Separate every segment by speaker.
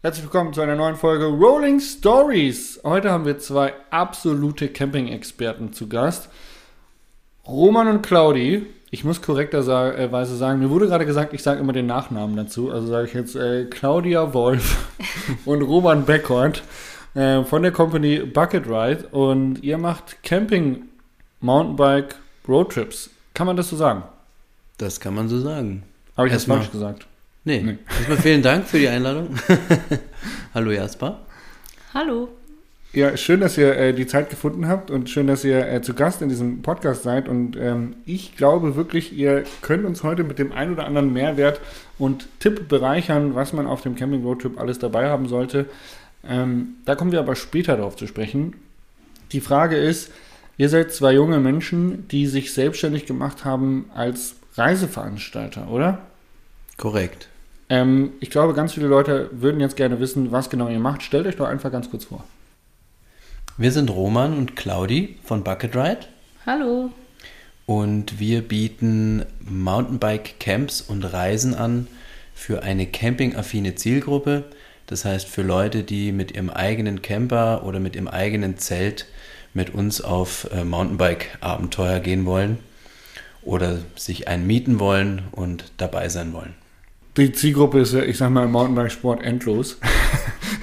Speaker 1: Herzlich willkommen zu einer neuen Folge Rolling Stories. Heute haben wir zwei absolute Camping-Experten zu Gast. Roman und Claudi. Ich muss korrekterweise sagen, mir wurde gerade gesagt, ich sage immer den Nachnamen dazu. Also sage ich jetzt äh, Claudia Wolf und Roman Beckhorn äh, von der Company Bucket Ride. Und ihr macht Camping, Mountainbike, Roadtrips. Kann man das so sagen?
Speaker 2: Das kann man so sagen.
Speaker 1: Habe ich das falsch gesagt?
Speaker 2: Nee. nee. Erstmal vielen Dank für die Einladung. Hallo Jasper.
Speaker 3: Hallo.
Speaker 1: Ja, schön, dass ihr äh, die Zeit gefunden habt und schön, dass ihr äh, zu Gast in diesem Podcast seid. Und ähm, ich glaube wirklich, ihr könnt uns heute mit dem ein oder anderen Mehrwert und Tipp bereichern, was man auf dem Camping Roadtrip alles dabei haben sollte. Ähm, da kommen wir aber später darauf zu sprechen. Die Frage ist, ihr seid zwei junge Menschen, die sich selbstständig gemacht haben als Reiseveranstalter, oder?
Speaker 2: Korrekt.
Speaker 1: Ähm, ich glaube, ganz viele Leute würden jetzt gerne wissen, was genau ihr macht. Stellt euch doch einfach ganz kurz vor.
Speaker 2: Wir sind Roman und Claudi von Bucket Ride.
Speaker 3: Hallo.
Speaker 2: Und wir bieten Mountainbike-Camps und Reisen an für eine campingaffine Zielgruppe. Das heißt für Leute, die mit ihrem eigenen Camper oder mit ihrem eigenen Zelt mit uns auf äh, Mountainbike-Abenteuer gehen wollen oder sich einen mieten wollen und dabei sein wollen.
Speaker 1: Die Zielgruppe ist, ich sag mal, im Mountainbike-Sport endlos.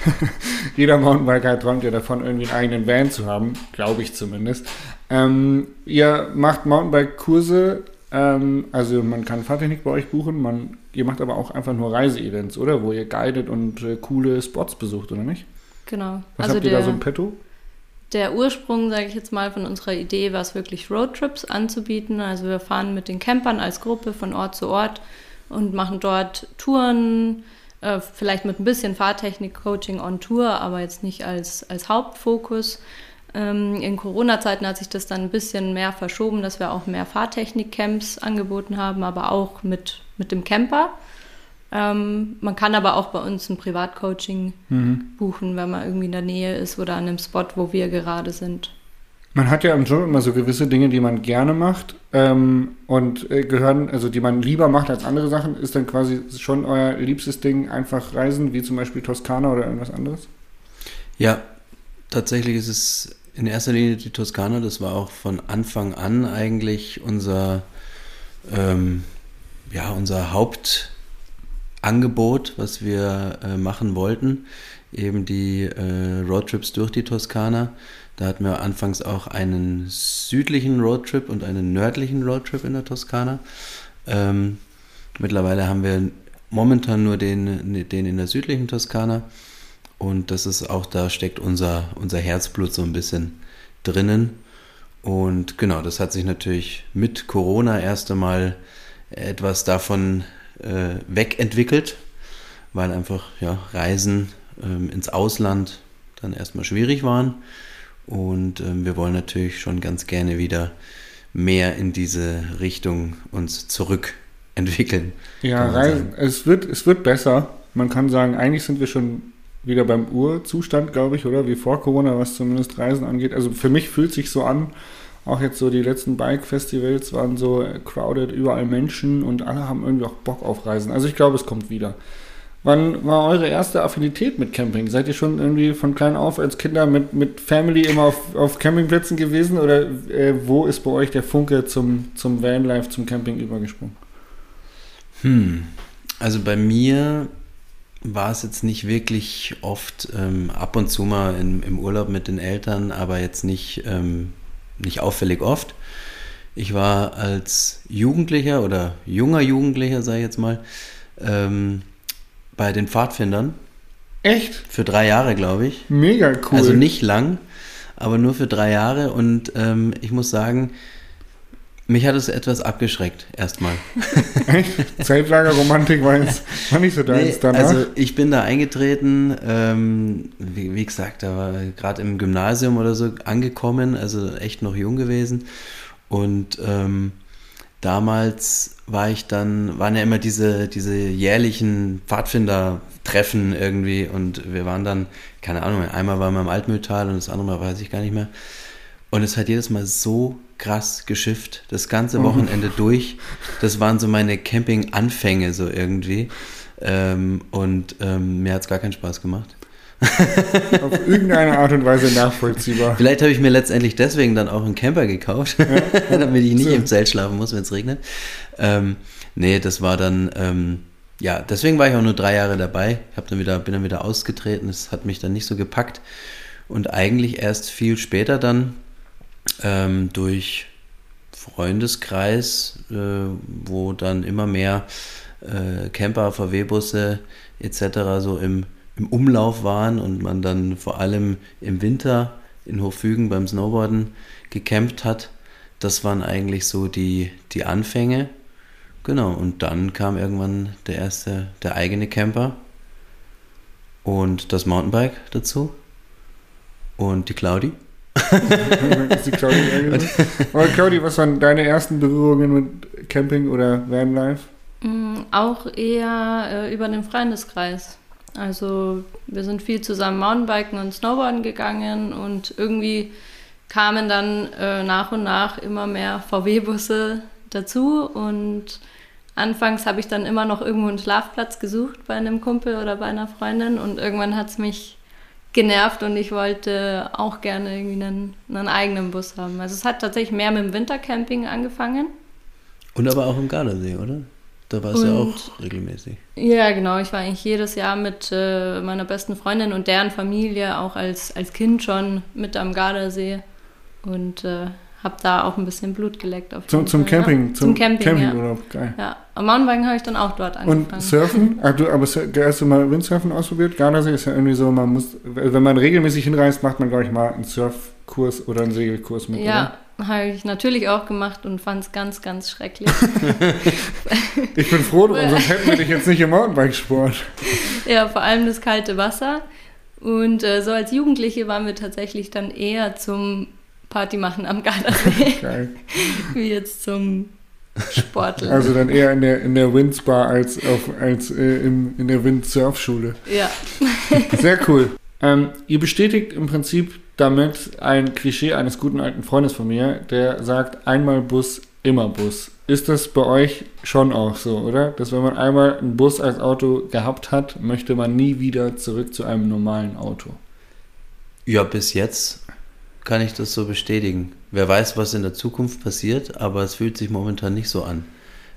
Speaker 1: Jeder Mountainbiker träumt ja davon, irgendwie einen eigenen Van zu haben, glaube ich zumindest. Ähm, ihr macht Mountainbike-Kurse, ähm, also man kann Fahrtechnik bei euch buchen, man, ihr macht aber auch einfach nur Reise-Events, oder? Wo ihr guidet und äh, coole Spots besucht, oder nicht?
Speaker 3: Genau.
Speaker 1: Was also habt ihr der, da so im Petto?
Speaker 3: Der Ursprung, sage ich jetzt mal, von unserer Idee war es wirklich Roadtrips anzubieten. Also wir fahren mit den Campern als Gruppe von Ort zu Ort und machen dort Touren, äh, vielleicht mit ein bisschen Fahrtechnik-Coaching on Tour, aber jetzt nicht als, als Hauptfokus. Ähm, in Corona-Zeiten hat sich das dann ein bisschen mehr verschoben, dass wir auch mehr Fahrtechnik-Camps angeboten haben, aber auch mit, mit dem Camper. Ähm, man kann aber auch bei uns ein Privatcoaching mhm. buchen, wenn man irgendwie in der Nähe ist oder an einem Spot, wo wir gerade sind.
Speaker 1: Man hat ja im Job immer so gewisse Dinge, die man gerne macht ähm, und äh, gehören, also die man lieber macht als andere Sachen. Ist dann quasi schon euer liebstes Ding einfach Reisen, wie zum Beispiel Toskana oder irgendwas anderes?
Speaker 2: Ja, tatsächlich ist es in erster Linie die Toskana. Das war auch von Anfang an eigentlich unser, ähm, ja, unser Hauptangebot, was wir äh, machen wollten. Eben die äh, Roadtrips durch die Toskana. Da hatten wir anfangs auch einen südlichen Roadtrip und einen nördlichen Roadtrip in der Toskana. Ähm, mittlerweile haben wir momentan nur den, den in der südlichen Toskana. Und das ist auch, da steckt unser, unser Herzblut so ein bisschen drinnen. Und genau, das hat sich natürlich mit Corona erst einmal etwas davon äh, wegentwickelt, weil einfach ja, Reisen ähm, ins Ausland dann erstmal schwierig waren. Und ähm, wir wollen natürlich schon ganz gerne wieder mehr in diese Richtung uns zurückentwickeln.
Speaker 1: Ja, rein, es, wird, es wird besser. Man kann sagen, eigentlich sind wir schon wieder beim Urzustand, glaube ich, oder wie vor Corona, was zumindest Reisen angeht. Also für mich fühlt sich so an, auch jetzt so die letzten Bike-Festivals waren so crowded, überall Menschen und alle haben irgendwie auch Bock auf Reisen. Also ich glaube, es kommt wieder. Wann war eure erste Affinität mit Camping? Seid ihr schon irgendwie von klein auf als Kinder mit, mit Family immer auf, auf Campingplätzen gewesen oder äh, wo ist bei euch der Funke zum, zum Vanlife, zum Camping übergesprungen?
Speaker 2: Hm, also bei mir war es jetzt nicht wirklich oft ähm, ab und zu mal in, im Urlaub mit den Eltern, aber jetzt nicht, ähm, nicht auffällig oft. Ich war als Jugendlicher oder junger Jugendlicher, sage ich jetzt mal, ähm, bei den Pfadfindern.
Speaker 1: Echt?
Speaker 2: Für drei Jahre, glaube ich.
Speaker 1: Mega cool.
Speaker 2: Also nicht lang, aber nur für drei Jahre. Und ähm, ich muss sagen, mich hat es etwas abgeschreckt, erstmal.
Speaker 1: Echt? Zeltlagerromantik war, jetzt, war nicht so deins nee, danach?
Speaker 2: Also ich bin da eingetreten, ähm, wie, wie, gesagt, da war gerade im Gymnasium oder so angekommen, also echt noch jung gewesen. Und ähm, damals war ich dann, waren ja immer diese, diese jährlichen Pfadfinder-Treffen irgendwie und wir waren dann, keine Ahnung, einmal waren wir im Altmühltal und das andere Mal weiß ich gar nicht mehr. Und es hat jedes Mal so krass geschifft, das ganze mhm. Wochenende durch. Das waren so meine Camping-Anfänge so irgendwie. Ähm, und ähm, mir hat es gar keinen Spaß gemacht.
Speaker 1: Auf irgendeine Art und Weise nachvollziehbar.
Speaker 2: Vielleicht habe ich mir letztendlich deswegen dann auch einen Camper gekauft, ja. damit ich nicht so. im Zelt schlafen muss, wenn es regnet. Ähm, nee, das war dann, ähm, ja, deswegen war ich auch nur drei Jahre dabei. Ich dann wieder, bin dann wieder ausgetreten. Es hat mich dann nicht so gepackt. Und eigentlich erst viel später dann ähm, durch Freundeskreis, äh, wo dann immer mehr äh, Camper, VW-Busse etc. so im, im Umlauf waren und man dann vor allem im Winter in Hochfügen beim Snowboarden gecampt hat. Das waren eigentlich so die, die Anfänge. Genau, und dann kam irgendwann der erste, der eigene Camper und das Mountainbike dazu und die Claudi.
Speaker 1: ist die Claudi Aber Claudi, was waren deine ersten Berührungen mit Camping oder Vanlife?
Speaker 3: Mm, auch eher äh, über den Freundeskreis. Also wir sind viel zusammen Mountainbiken und Snowboarden gegangen und irgendwie kamen dann äh, nach und nach immer mehr VW-Busse dazu und anfangs habe ich dann immer noch irgendwo einen Schlafplatz gesucht bei einem Kumpel oder bei einer Freundin und irgendwann hat es mich genervt und ich wollte auch gerne irgendwie einen, einen eigenen Bus haben. Also es hat tatsächlich mehr mit dem Wintercamping angefangen.
Speaker 2: Und aber auch im Gardasee, oder? Da warst du ja auch regelmäßig.
Speaker 3: Ja, genau. Ich war eigentlich jedes Jahr mit äh, meiner besten Freundin und deren Familie, auch als, als Kind schon mit am Gardasee. Und äh, habe da auch ein bisschen Blut geleckt. Auf
Speaker 1: zum, zum
Speaker 3: Fall,
Speaker 1: Camping?
Speaker 3: Ja. Zum, zum Camping,
Speaker 1: Campingurlaub,
Speaker 3: ja. geil. Ja, am Mountainbiken habe ich dann auch dort angefangen.
Speaker 1: Und Surfen? Ach, du, aber hast du mal Windsurfen ausprobiert? Gardasee ist ja irgendwie so, man muss, wenn man regelmäßig hinreist, macht man, glaube ich, mal einen Surfkurs oder einen Segelkurs mit,
Speaker 3: Ja, habe ich natürlich auch gemacht und fand es ganz, ganz schrecklich.
Speaker 1: ich bin froh, sonst hätten wir dich jetzt nicht im Mountainbikesport.
Speaker 3: Ja, vor allem das kalte Wasser. Und äh, so als Jugendliche waren wir tatsächlich dann eher zum Party machen am Gardasee. Geil. Wie jetzt zum Sporteln.
Speaker 1: Also dann eher in der, in der Windsbar als, auf, als äh, in, in der Windsurfschule.
Speaker 3: Ja.
Speaker 1: Sehr cool. Ähm, ihr bestätigt im Prinzip damit ein Klischee eines guten alten Freundes von mir, der sagt, einmal Bus, immer Bus. Ist das bei euch schon auch so, oder? Dass wenn man einmal einen Bus als Auto gehabt hat, möchte man nie wieder zurück zu einem normalen Auto?
Speaker 2: Ja, bis jetzt kann ich das so bestätigen. Wer weiß, was in der Zukunft passiert, aber es fühlt sich momentan nicht so an,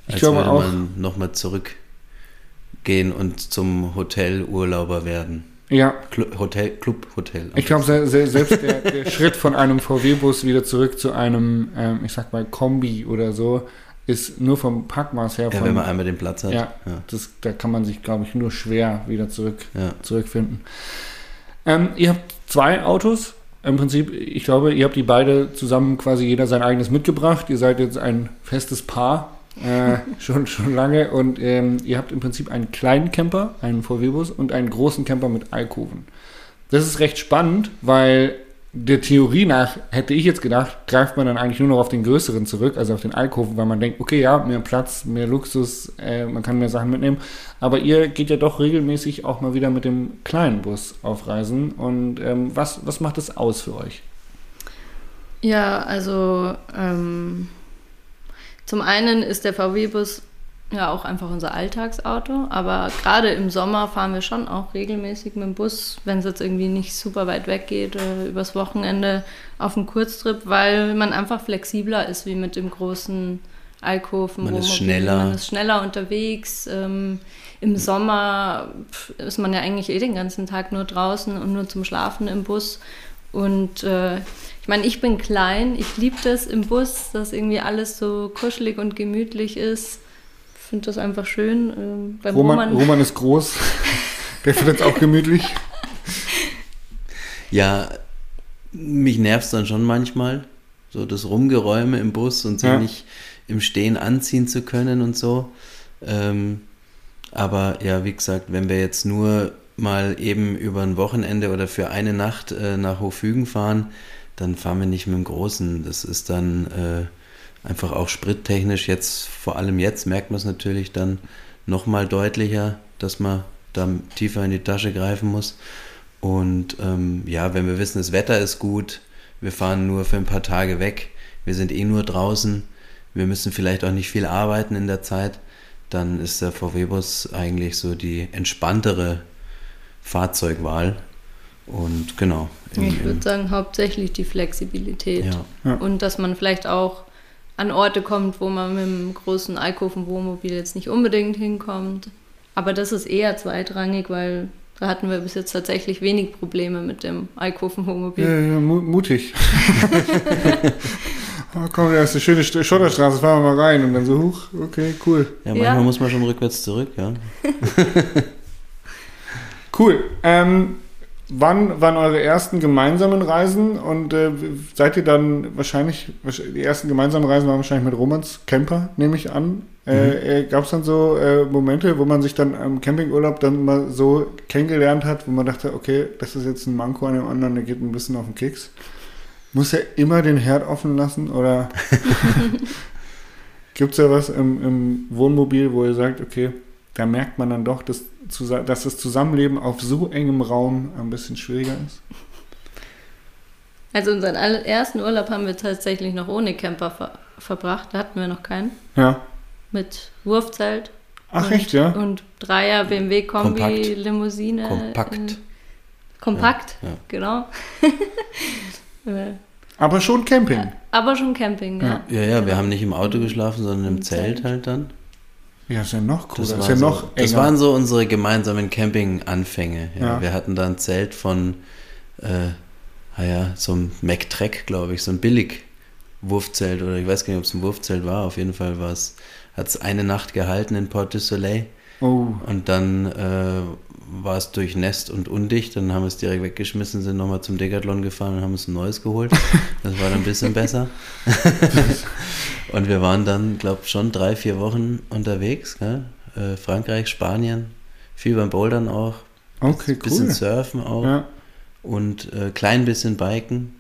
Speaker 2: als ich glaube würde auch, man nochmal zurückgehen und zum Hotelurlauber werden.
Speaker 1: Ja.
Speaker 2: Club, Hotel, Club, Hotel.
Speaker 1: Ich glaube, selbst der, der Schritt von einem VW-Bus wieder zurück zu einem, ähm, ich sag mal, Kombi oder so, ist nur vom Packmaß her.
Speaker 2: Von,
Speaker 1: ja,
Speaker 2: wenn man einmal den Platz hat.
Speaker 1: Ja, ja. Das, da kann man sich, glaube ich, nur schwer wieder zurück, ja. zurückfinden. Ähm, ihr habt zwei Autos. Im Prinzip, ich glaube, ihr habt die beide zusammen quasi jeder sein eigenes mitgebracht. Ihr seid jetzt ein festes Paar äh, schon, schon lange. Und ähm, ihr habt im Prinzip einen kleinen Camper, einen VW-Bus und einen großen Camper mit Alkoven. Das ist recht spannend, weil der Theorie nach hätte ich jetzt gedacht, greift man dann eigentlich nur noch auf den größeren zurück, also auf den Alkoven, weil man denkt, okay, ja, mehr Platz, mehr Luxus, äh, man kann mehr Sachen mitnehmen. Aber ihr geht ja doch regelmäßig auch mal wieder mit dem kleinen Bus auf Reisen. Und ähm, was, was macht es aus für euch?
Speaker 3: Ja, also ähm, zum einen ist der VW-Bus ja auch einfach unser Alltagsauto, aber gerade im Sommer fahren wir schon auch regelmäßig mit dem Bus, wenn es jetzt irgendwie nicht super weit weg geht, äh, übers Wochenende auf einen Kurztrip, weil man einfach flexibler ist wie mit dem großen Alkoven.
Speaker 2: Man ist schneller.
Speaker 3: Man ist schneller unterwegs. Ähm, Im Sommer ist man ja eigentlich eh den ganzen Tag nur draußen und nur zum Schlafen im Bus. Und äh, meine, ich bin klein, ich liebe das im Bus, dass irgendwie alles so kuschelig und gemütlich ist. Ich finde das einfach schön. Ähm,
Speaker 1: beim Roman, Roman, Roman ist groß, der findet es auch gemütlich.
Speaker 2: Ja, mich nervt es dann schon manchmal, so das Rumgeräume im Bus und sich ja. nicht im Stehen anziehen zu können und so. Ähm, aber ja, wie gesagt, wenn wir jetzt nur mal eben über ein Wochenende oder für eine Nacht äh, nach Hofügen fahren, dann fahren wir nicht mit dem Großen. Das ist dann äh, einfach auch sprittechnisch jetzt, vor allem jetzt merkt man es natürlich dann nochmal deutlicher, dass man da tiefer in die Tasche greifen muss. Und ähm, ja, wenn wir wissen, das Wetter ist gut, wir fahren nur für ein paar Tage weg, wir sind eh nur draußen, wir müssen vielleicht auch nicht viel arbeiten in der Zeit, dann ist der VW-Bus eigentlich so die entspanntere Fahrzeugwahl. Und genau. im-
Speaker 3: Ich würde sagen, hauptsächlich die Flexibilität.
Speaker 2: ja.
Speaker 1: Ja.
Speaker 3: Und dass man vielleicht auch an Orte kommt, wo man mit dem großen Alkoven-Wohnmobil jetzt nicht unbedingt hinkommt. Aber das ist eher zweitrangig, weil da hatten wir bis jetzt tatsächlich wenig Probleme mit dem Alkoven-Wohnmobil.
Speaker 1: Ja, ja, mu mutig. oh, komm, da ist eine schöne St- Schotterstraße, fahren wir mal rein. Und dann so, huch, okay, cool.
Speaker 2: ja, manchmal
Speaker 3: Ja.
Speaker 2: muss man schon rückwärts zurück, ja.
Speaker 1: Cool. Ähm, wann waren eure ersten gemeinsamen Reisen und äh, seid ihr dann wahrscheinlich, wahrsch- die ersten gemeinsamen Reisen waren wahrscheinlich mit Romans Camper, nehme ich an. Äh, äh, Gab es dann so äh, Momente, wo man sich dann am Campingurlaub dann mal so kennengelernt hat, wo man dachte, okay, das ist jetzt ein Manko an dem anderen, der geht ein bisschen auf den Keks. Muss er immer den Herd offen lassen oder gibt es ja was im, im Wohnmobil, wo ihr sagt, okay, da merkt man dann doch, dass, dass das Zusammenleben auf so engem Raum ein bisschen schwieriger ist?
Speaker 3: Also unseren allerersten Urlaub haben wir tatsächlich noch ohne Camper ver verbracht. Da hatten wir noch keinen.
Speaker 1: Ja.
Speaker 3: Mit Wurfzelt.
Speaker 1: Ach
Speaker 3: und,
Speaker 1: echt, ja?
Speaker 3: Und Dreier BMW Kombi
Speaker 2: Kompakt.
Speaker 3: Limousine.
Speaker 2: Kompakt.
Speaker 3: äh, Kompakt,
Speaker 2: Ja, ja.
Speaker 3: genau. Äh,
Speaker 1: Aber schon Camping.
Speaker 3: Aber schon Camping, ja.
Speaker 2: Ja, ja, wir
Speaker 3: Genau.
Speaker 2: haben nicht im Auto geschlafen, sondern im
Speaker 3: Im
Speaker 2: Zelt
Speaker 3: Zelt.
Speaker 2: halt dann.
Speaker 1: Ja, ist ja noch cooler.
Speaker 2: Das,
Speaker 1: ist
Speaker 2: war
Speaker 1: ja
Speaker 2: so,
Speaker 1: noch
Speaker 2: das waren so unsere gemeinsamen Camping-Anfänge. Ja.
Speaker 1: Ja.
Speaker 2: Wir hatten da ein Zelt von, äh, naja, so einem Mac-Trek, glaube ich, so ein Billig-Wurfzelt oder ich weiß gar nicht, ob es ein Wurfzelt war. Auf jeden Fall war es, hat es eine Nacht gehalten in Port du Soleil
Speaker 1: oh,
Speaker 2: und dann äh, war es durchnässt und undicht. Dann haben wir es direkt weggeschmissen, sind nochmal zum Decathlon gefahren und haben uns ein neues geholt. Das war dann ein bisschen besser. und wir waren dann, glaube ich, schon drei, vier Wochen unterwegs. Gell? Äh, Frankreich, Spanien, viel beim Bouldern auch,
Speaker 1: okay,
Speaker 2: bisschen
Speaker 1: cool.
Speaker 2: Surfen auch
Speaker 1: Ja.
Speaker 2: und äh, klein bisschen Biken.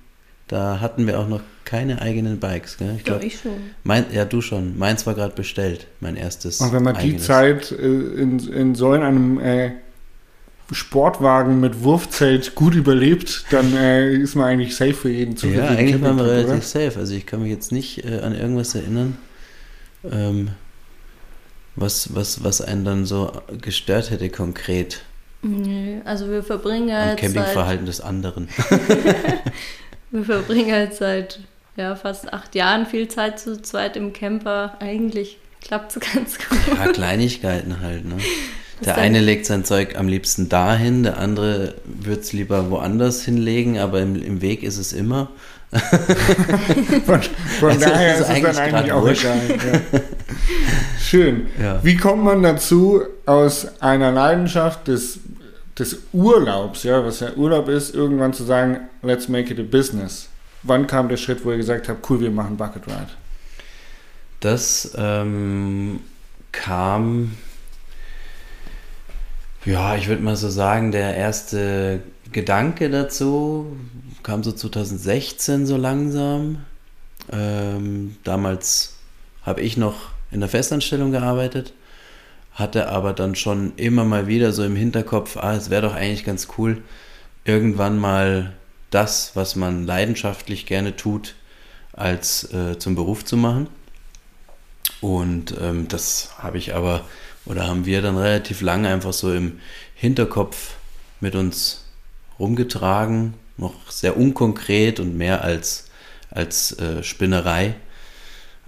Speaker 2: Da hatten wir auch noch keine eigenen Bikes. Gell? Ich
Speaker 3: Ja,
Speaker 2: glaube,
Speaker 3: ich schon.
Speaker 2: mein, ja, du schon. Meins war gerade bestellt, mein erstes.
Speaker 1: Und wenn man die
Speaker 2: eigenes.
Speaker 1: Zeit äh, in, in so in einem äh, Sportwagen mit Wurfzelt gut überlebt, dann äh, ist man eigentlich safe für jeden zu
Speaker 2: Ja, eigentlich waren wir relativ safe. Also ich kann mich jetzt nicht äh, an irgendwas erinnern, ähm, was, was, was einen dann so gestört hätte konkret
Speaker 3: Nö, also wir verbringen
Speaker 2: am
Speaker 3: halt seit,
Speaker 2: Campingverhalten des anderen.
Speaker 3: wir verbringen halt seit ja, fast acht Jahren viel Zeit zu zweit im Camper. Eigentlich klappt es ganz gut.
Speaker 2: Ja, Kleinigkeiten halt. Ne? Der
Speaker 3: dann-
Speaker 2: eine legt sein Zeug am liebsten dahin, der andere würde es lieber woanders hinlegen, aber im, im Weg ist es immer.
Speaker 1: Von, von
Speaker 2: Also,
Speaker 1: daher ist es dann
Speaker 2: eigentlich
Speaker 1: eigentlich
Speaker 2: grad
Speaker 1: auch
Speaker 2: wurscht.
Speaker 1: egal. Ja. Schön.
Speaker 2: Ja.
Speaker 1: Wie kommt man dazu, aus einer Leidenschaft des, des Urlaubs, ja, was ja Urlaub ist, irgendwann zu sagen, let's make it a business? Wann kam der Schritt, wo ihr gesagt habt, cool, wir machen Bucket Ride?
Speaker 2: Das ähm, kam, ja, ich würde mal so sagen, der erste Gedanke dazu kam so 2016 so langsam. Ähm, damals habe ich noch in der Festanstellung gearbeitet, hatte aber dann schon immer mal wieder so im Hinterkopf, ah, es wäre doch eigentlich ganz cool, irgendwann mal das, was man leidenschaftlich gerne tut, als äh, zum Beruf zu machen. Und ähm, das habe ich aber, oder haben wir dann relativ lange einfach so im Hinterkopf mit uns rumgetragen, noch sehr unkonkret und mehr als, als äh, Spinnerei,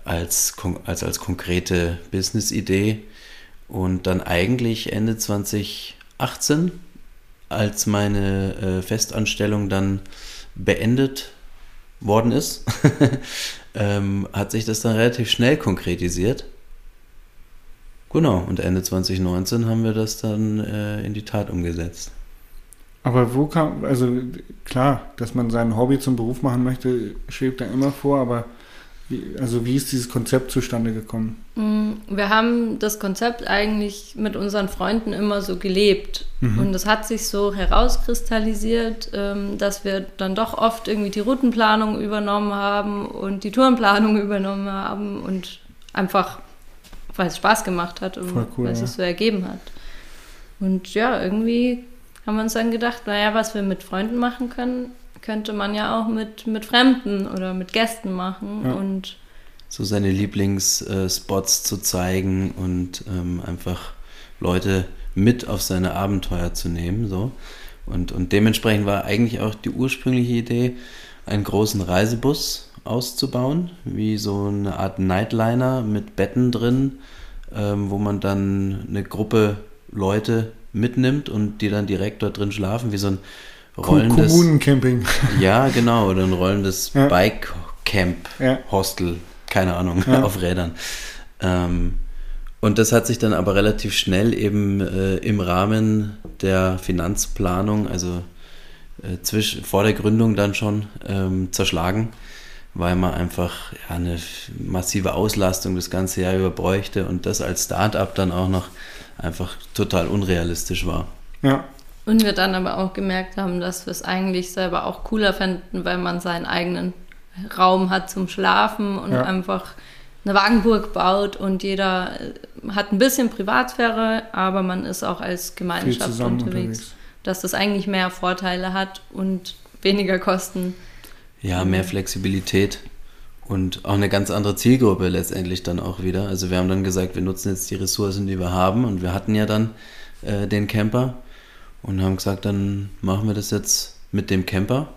Speaker 2: als, als als konkrete Business-Idee. Und dann eigentlich Ende 2018, als meine äh, Festanstellung dann beendet worden ist, ähm, hat sich das dann relativ schnell konkretisiert. Genau, und Ende 2019 haben wir das dann äh, in die Tat umgesetzt.
Speaker 1: Aber wo kam, also klar, dass man sein Hobby zum Beruf machen möchte, schwebt da immer vor, aber wie, also wie ist dieses Konzept zustande gekommen?
Speaker 3: Mm, Wir haben das Konzept eigentlich mit unseren Freunden immer so gelebt.
Speaker 1: Mhm.
Speaker 3: Und es hat sich so herauskristallisiert, ähm, dass wir dann doch oft irgendwie die Routenplanung übernommen haben und die Tourenplanung übernommen haben und einfach, weil es Spaß gemacht hat und
Speaker 1: cool,
Speaker 3: weil es
Speaker 1: ja.
Speaker 3: sich so ergeben hat. Und ja, irgendwie haben wir uns dann gedacht, naja, was wir mit Freunden machen können, könnte man ja auch mit, mit Fremden oder mit Gästen machen.
Speaker 1: Ja.
Speaker 3: Und
Speaker 2: so seine Lieblingsspots zu zeigen und ähm, einfach Leute mit auf seine Abenteuer zu nehmen. So. Und, und dementsprechend war eigentlich auch die ursprüngliche Idee, einen großen Reisebus auszubauen, wie so eine Art Nightliner mit Betten drin, ähm, wo man dann eine Gruppe Leute mitnimmt und die dann direkt dort drin schlafen, wie so ein rollendes...
Speaker 1: Kommunencamping.
Speaker 2: Ja, genau, oder ein rollendes ja. Bike-Camp, ja. Hostel, keine Ahnung, ja. auf Rädern. Ähm, und das hat sich dann aber relativ schnell eben äh, im Rahmen der Finanzplanung, also äh, zwisch, vor der Gründung dann schon ähm, zerschlagen, weil man einfach ja, eine massive Auslastung das ganze Jahr über bräuchte und das als Start-up dann auch noch einfach total unrealistisch war.
Speaker 3: Ja. Und wir dann aber auch gemerkt haben, dass wir es eigentlich selber auch cooler fänden, weil man seinen eigenen Raum hat zum Schlafen und ja. einfach eine Wagenburg baut und jeder äh, hat ein bisschen Privatsphäre, aber man ist auch als Gemeinschaft unterwegs, unterwegs, dass das eigentlich mehr Vorteile hat und weniger Kosten.
Speaker 2: Ja, mehr Flexibilität und auch eine ganz andere Zielgruppe letztendlich dann auch wieder. Also wir haben dann gesagt, wir nutzen jetzt die Ressourcen, die wir haben und wir hatten ja dann äh, den Camper und haben gesagt, dann machen wir das jetzt mit dem Camper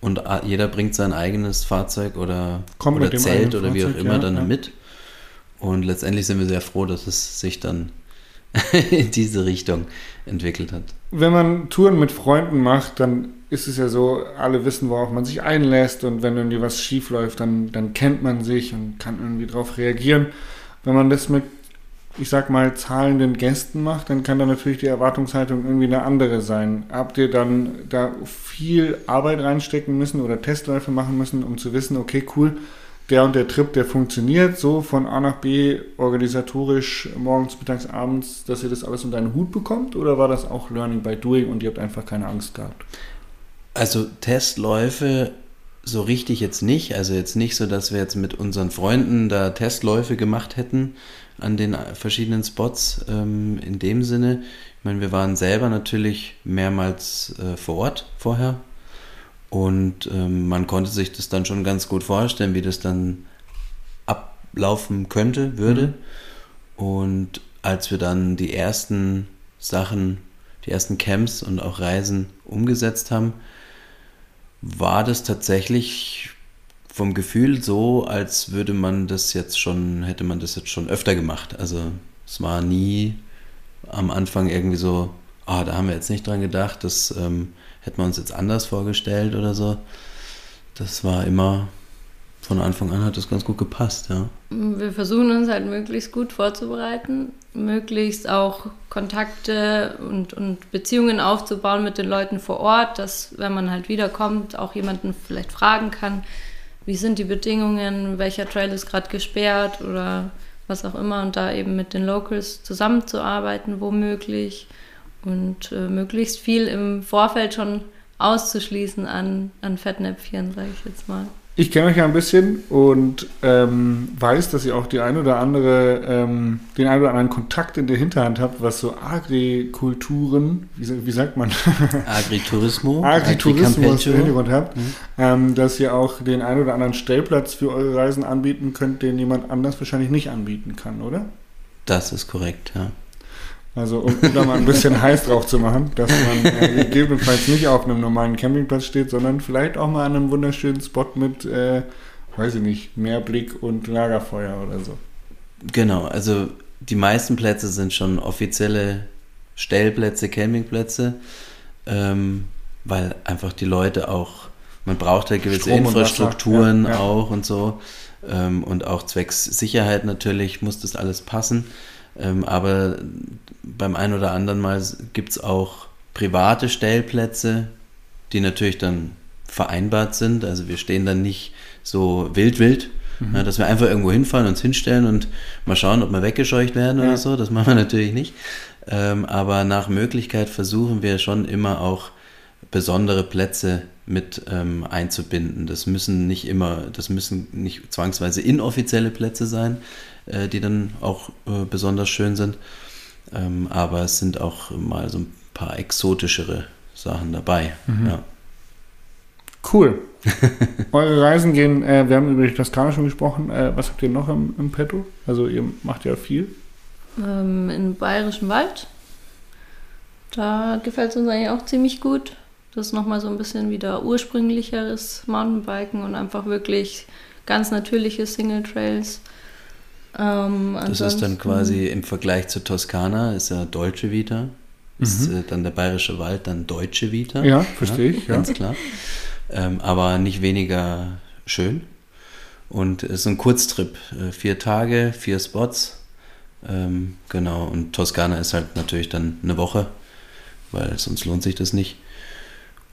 Speaker 2: und jeder bringt sein eigenes Fahrzeug oder, oder Zelt oder wie auch immer ja, dann ja. mit. Und letztendlich sind wir sehr froh, dass es sich dann in diese Richtung entwickelt hat.
Speaker 1: Wenn man Touren mit Freunden macht, dann ist es ja so, alle wissen, worauf man sich einlässt und wenn irgendwie was schief läuft, dann, dann kennt man sich und kann irgendwie darauf reagieren. Wenn man das mit ich sag mal, zahlenden Gästen macht, dann kann da natürlich die Erwartungshaltung irgendwie eine andere sein. Habt ihr dann da viel Arbeit reinstecken müssen oder Testläufe machen müssen, um zu wissen, okay, cool, der und der Trip, der funktioniert so von A nach B organisatorisch morgens, mittags, abends, dass ihr das alles unter einen Hut bekommt? Oder war das auch Learning by Doing und ihr habt einfach keine Angst gehabt?
Speaker 2: Also Testläufe so richtig jetzt nicht. Also jetzt nicht so, dass wir jetzt mit unseren Freunden da Testläufe gemacht hätten an den verschiedenen Spots ähm, in dem Sinne. Ich meine, wir waren selber natürlich mehrmals äh, vor Ort vorher und ähm, man konnte sich das dann schon ganz gut vorstellen, wie das dann ablaufen könnte, würde. Und als wir dann die ersten Sachen, die ersten Camps und auch Reisen umgesetzt haben, war das tatsächlich vom Gefühl so, als würde man das jetzt schon, hätte man das jetzt schon öfter gemacht. Also es war nie am Anfang irgendwie so, ah, oh, da haben wir jetzt nicht dran gedacht, das ähm, hätten wir uns jetzt anders vorgestellt oder so. Das war immer, von Anfang an hat das ganz gut gepasst, ja.
Speaker 3: Wir versuchen uns halt möglichst gut vorzubereiten, möglichst auch Kontakte und, und Beziehungen aufzubauen mit den Leuten vor Ort, dass wenn man halt wiederkommt, auch jemanden vielleicht fragen kann, wie sind die Bedingungen, welcher Trail ist gerade gesperrt oder was auch immer und da eben mit den Locals zusammenzuarbeiten, womöglich und äh, möglichst viel im Vorfeld schon auszuschließen an, an Fettnäpfchen, sage ich jetzt mal.
Speaker 1: Ich kenne euch ja ein bisschen und ähm, weiß, dass ihr auch die ein oder andere, ähm, den ein oder anderen Kontakt in der Hinterhand habt, was so Agrikulturen, wie, wie sagt man?
Speaker 2: Agritourismo.
Speaker 1: Agritourismus im Hintergrund habt, mhm. ähm, dass ihr auch den ein oder anderen Stellplatz für eure Reisen anbieten könnt, den jemand anders wahrscheinlich nicht anbieten kann, oder?
Speaker 2: Das ist korrekt, ja.
Speaker 1: Also um, um da mal ein bisschen heiß drauf zu machen, dass man äh, gegebenenfalls nicht auf einem normalen Campingplatz steht, sondern vielleicht auch mal an einem wunderschönen Spot mit, äh, weiß ich nicht, Meerblick und Lagerfeuer oder so.
Speaker 2: Genau, also die meisten Plätze sind schon offizielle Stellplätze, Campingplätze, ähm, weil einfach die Leute auch, man braucht ja gewisse Strom Infrastrukturen ja, ja. auch und so ähm, und auch zwecks Sicherheit natürlich muss das alles passen. Ähm, aber beim einen oder anderen Mal gibt es auch private Stellplätze, die natürlich dann vereinbart sind. Also wir stehen dann nicht so wild wild, mhm. ja, dass wir einfach irgendwo hinfahren, uns hinstellen und mal schauen, ob wir weggescheucht werden ja. oder so. Das machen wir natürlich nicht. Ähm, aber nach Möglichkeit versuchen wir schon immer auch besondere Plätze mit ähm, einzubinden. Das müssen nicht immer, das müssen nicht zwangsweise inoffizielle Plätze sein, äh, die dann auch äh, besonders schön sind. Ähm, aber es sind auch mal so ein paar exotischere Sachen dabei. Mhm. Ja.
Speaker 1: Cool. Eure Reisen gehen, äh, wir haben über die Toskana schon gesprochen. Äh, was habt ihr noch im, im Petto? Also ihr macht ja viel.
Speaker 3: Ähm, Im Bayerischen Wald. Da gefällt es uns eigentlich auch ziemlich gut. Das ist nochmal so ein bisschen wieder ursprünglicheres Mountainbiken und einfach wirklich ganz natürliche Single Trails.
Speaker 2: Ähm, das ist dann quasi im Vergleich zur Toskana, ist ja Deutsche Vita. Ist mhm. äh, dann der Bayerische Wald dann Deutsche Vita.
Speaker 1: Ja, verstehe ja, ich.
Speaker 2: Ganz ja. klar. Ähm, aber nicht weniger schön. Und es ist ein Kurztrip. Äh, vier Tage, vier Spots. Ähm, genau. Und Toskana ist halt natürlich dann eine Woche, weil sonst lohnt sich das nicht.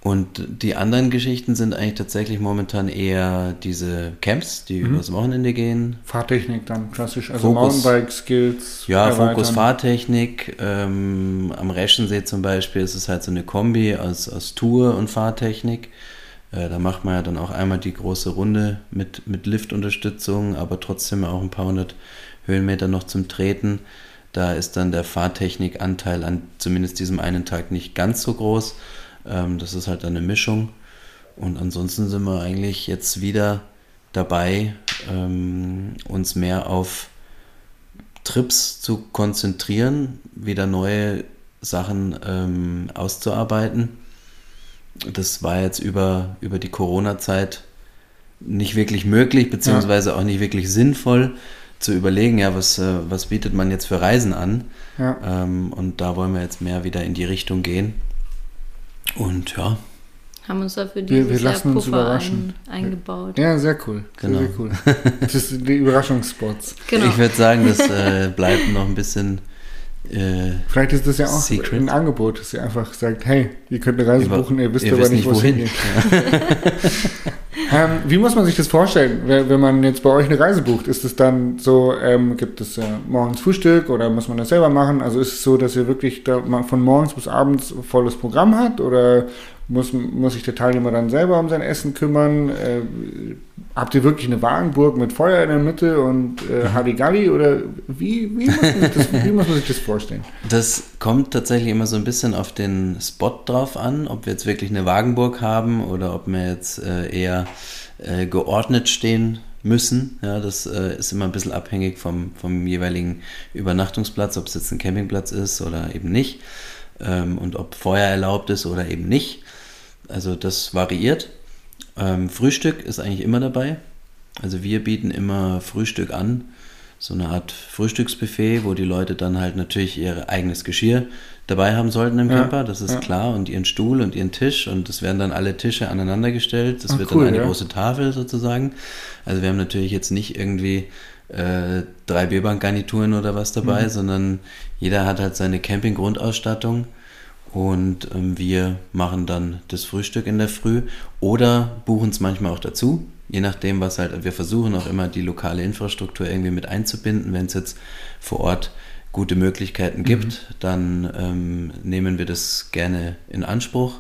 Speaker 2: Und die anderen Geschichten sind eigentlich tatsächlich momentan eher diese Camps, die mhm. übers Wochenende gehen.
Speaker 1: Fahrtechnik dann klassisch, also Mountainbike-Skills.
Speaker 2: Ja, erweitern. Fokus Fahrtechnik. Ähm, am Reschensee zum Beispiel ist es halt so eine Kombi aus, aus Tour und Fahrtechnik. Äh, da macht man ja dann auch einmal die große Runde mit, mit Liftunterstützung, aber trotzdem auch ein paar hundert Höhenmeter noch zum Treten. Da ist dann der Fahrtechnikanteil an zumindest diesem einen Tag nicht ganz so groß. Ähm, das ist halt eine Mischung. Und ansonsten sind wir eigentlich jetzt wieder dabei, ähm, uns mehr auf Trips zu konzentrieren, wieder neue Sachen ähm, auszuarbeiten. Das war jetzt über, über die Corona-Zeit nicht wirklich möglich, beziehungsweise ja. auch nicht wirklich sinnvoll zu überlegen, ja, was, äh, was bietet man jetzt für Reisen an? Ja. Ähm, und da wollen wir jetzt mehr wieder in die Richtung gehen. Und ja.
Speaker 3: Haben uns dafür diese
Speaker 1: wir, wir lassen uns überraschen.
Speaker 3: Ein, eingebaut.
Speaker 1: Ja, sehr cool. Genau. Sehr, sehr cool. Das sind die Überraschungsspots.
Speaker 2: Genau. Ich würde sagen, das äh, bleibt noch ein bisschen. Äh,
Speaker 1: Vielleicht ist das ja auch Secret. ein Angebot, dass ihr einfach sagt, hey, ihr könnt eine Reise buchen, ihr wisst ihr aber nicht, wohin. Ja. ähm, wie muss man sich das vorstellen, wenn man jetzt bei euch eine Reise bucht? Ist es dann so, ähm, gibt es äh, morgens Frühstück oder muss man das selber machen? Also ist es so, dass ihr wirklich da von morgens bis abends volles Programm habt oder muss, muss sich der Teilnehmer dann selber um sein Essen kümmern? Äh, habt ihr wirklich eine Wagenburg mit Feuer in der Mitte und äh, mhm. Halligalli? Oder wie, wie, muss das, wie, muss man sich das, vorstellen?
Speaker 2: Das kommt tatsächlich immer so ein bisschen auf den Spot drauf an, ob wir jetzt wirklich eine Wagenburg haben oder ob wir jetzt äh, eher äh, geordnet stehen müssen. Ja, das äh, ist immer ein bisschen abhängig vom, vom jeweiligen Übernachtungsplatz, ob es jetzt ein Campingplatz ist oder eben nicht. Ähm, und ob Feuer erlaubt ist oder eben nicht. Also das variiert. Ähm, Frühstück ist eigentlich immer dabei. Also wir bieten immer Frühstück an, so eine Art Frühstücksbuffet, wo die Leute dann halt natürlich ihr eigenes Geschirr dabei haben sollten im ja, Camper, das ist ja. klar, und ihren Stuhl und ihren Tisch und es werden dann alle Tische aneinandergestellt. Das Ach, wird cool, dann eine ja. große Tafel sozusagen. Also wir haben natürlich jetzt nicht irgendwie äh, drei Bierbankgarnituren oder was dabei, mhm. sondern jeder hat halt seine Camping-Grundausstattung und ähm, wir machen dann das Frühstück in der Früh oder buchen es manchmal auch dazu, je nachdem, was halt, wir versuchen auch immer die lokale Infrastruktur irgendwie mit einzubinden. Wenn es jetzt vor Ort gute Möglichkeiten gibt, mhm. dann ähm, nehmen wir das gerne in Anspruch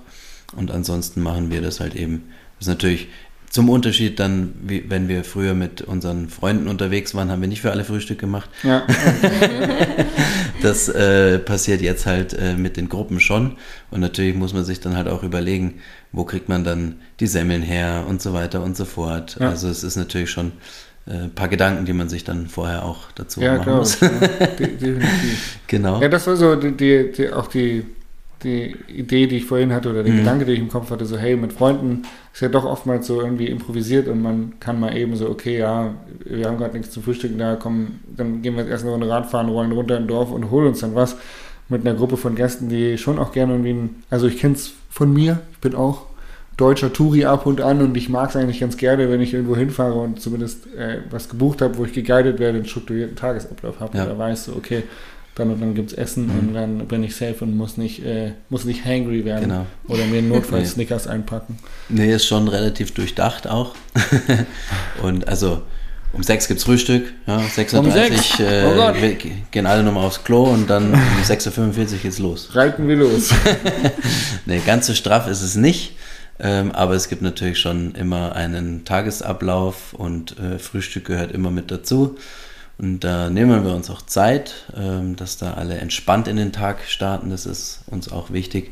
Speaker 2: und ansonsten machen wir das halt eben. Das ist natürlich zum Unterschied dann, wie, wenn wir früher mit unseren Freunden unterwegs waren, haben wir nicht für alle Frühstück gemacht. Ja. das äh, passiert jetzt halt äh, mit den Gruppen schon. Und natürlich muss man sich dann halt auch überlegen, wo kriegt man dann die Semmeln her und so weiter und so fort. Ja. Also es ist natürlich schon äh, ein paar Gedanken, die man sich dann vorher auch dazu ja, machen klar, muss. Ja, definitiv.
Speaker 1: Genau. Ja, das war so die, die, die auch die die Idee, die ich vorhin hatte, oder der mhm. Gedanke, den ich im Kopf hatte, so, hey, mit Freunden ist ja doch oftmals so irgendwie improvisiert und man kann mal eben so, okay, ja, wir haben gerade nichts zum Frühstücken da, komm, dann gehen wir jetzt erst eine Runde Radfahren, rollen runter in Dorf und holen uns dann was mit einer Gruppe von Gästen, die schon auch gerne irgendwie, ein, also ich kenne es von mir, ich bin auch deutscher Touri ab und an und ich mag es eigentlich ganz gerne, wenn ich irgendwo hinfahre und zumindest äh, was gebucht habe, wo ich geguidet werde, einen strukturierten Tagesablauf habe ja. oder weiß so, okay, dann und dann gibt es Essen mhm. und dann bin ich safe und muss nicht, äh, muss nicht hangry werden genau. oder mir notfalls nee. Snickers einpacken.
Speaker 2: Nee, ist schon relativ durchdacht auch. und also um sechs gibt es Frühstück, ja, 6.30 Uhr äh, oh gehen alle nochmal aufs Klo und dann um 6.45 Uhr geht's los.
Speaker 1: Reiten wir los.
Speaker 2: nee, ganz so straff ist es nicht. Ähm, aber es gibt natürlich schon immer einen Tagesablauf und äh, Frühstück gehört immer mit dazu. Und da nehmen wir uns auch Zeit, ähm, dass da alle entspannt in den Tag starten. Das ist uns auch wichtig.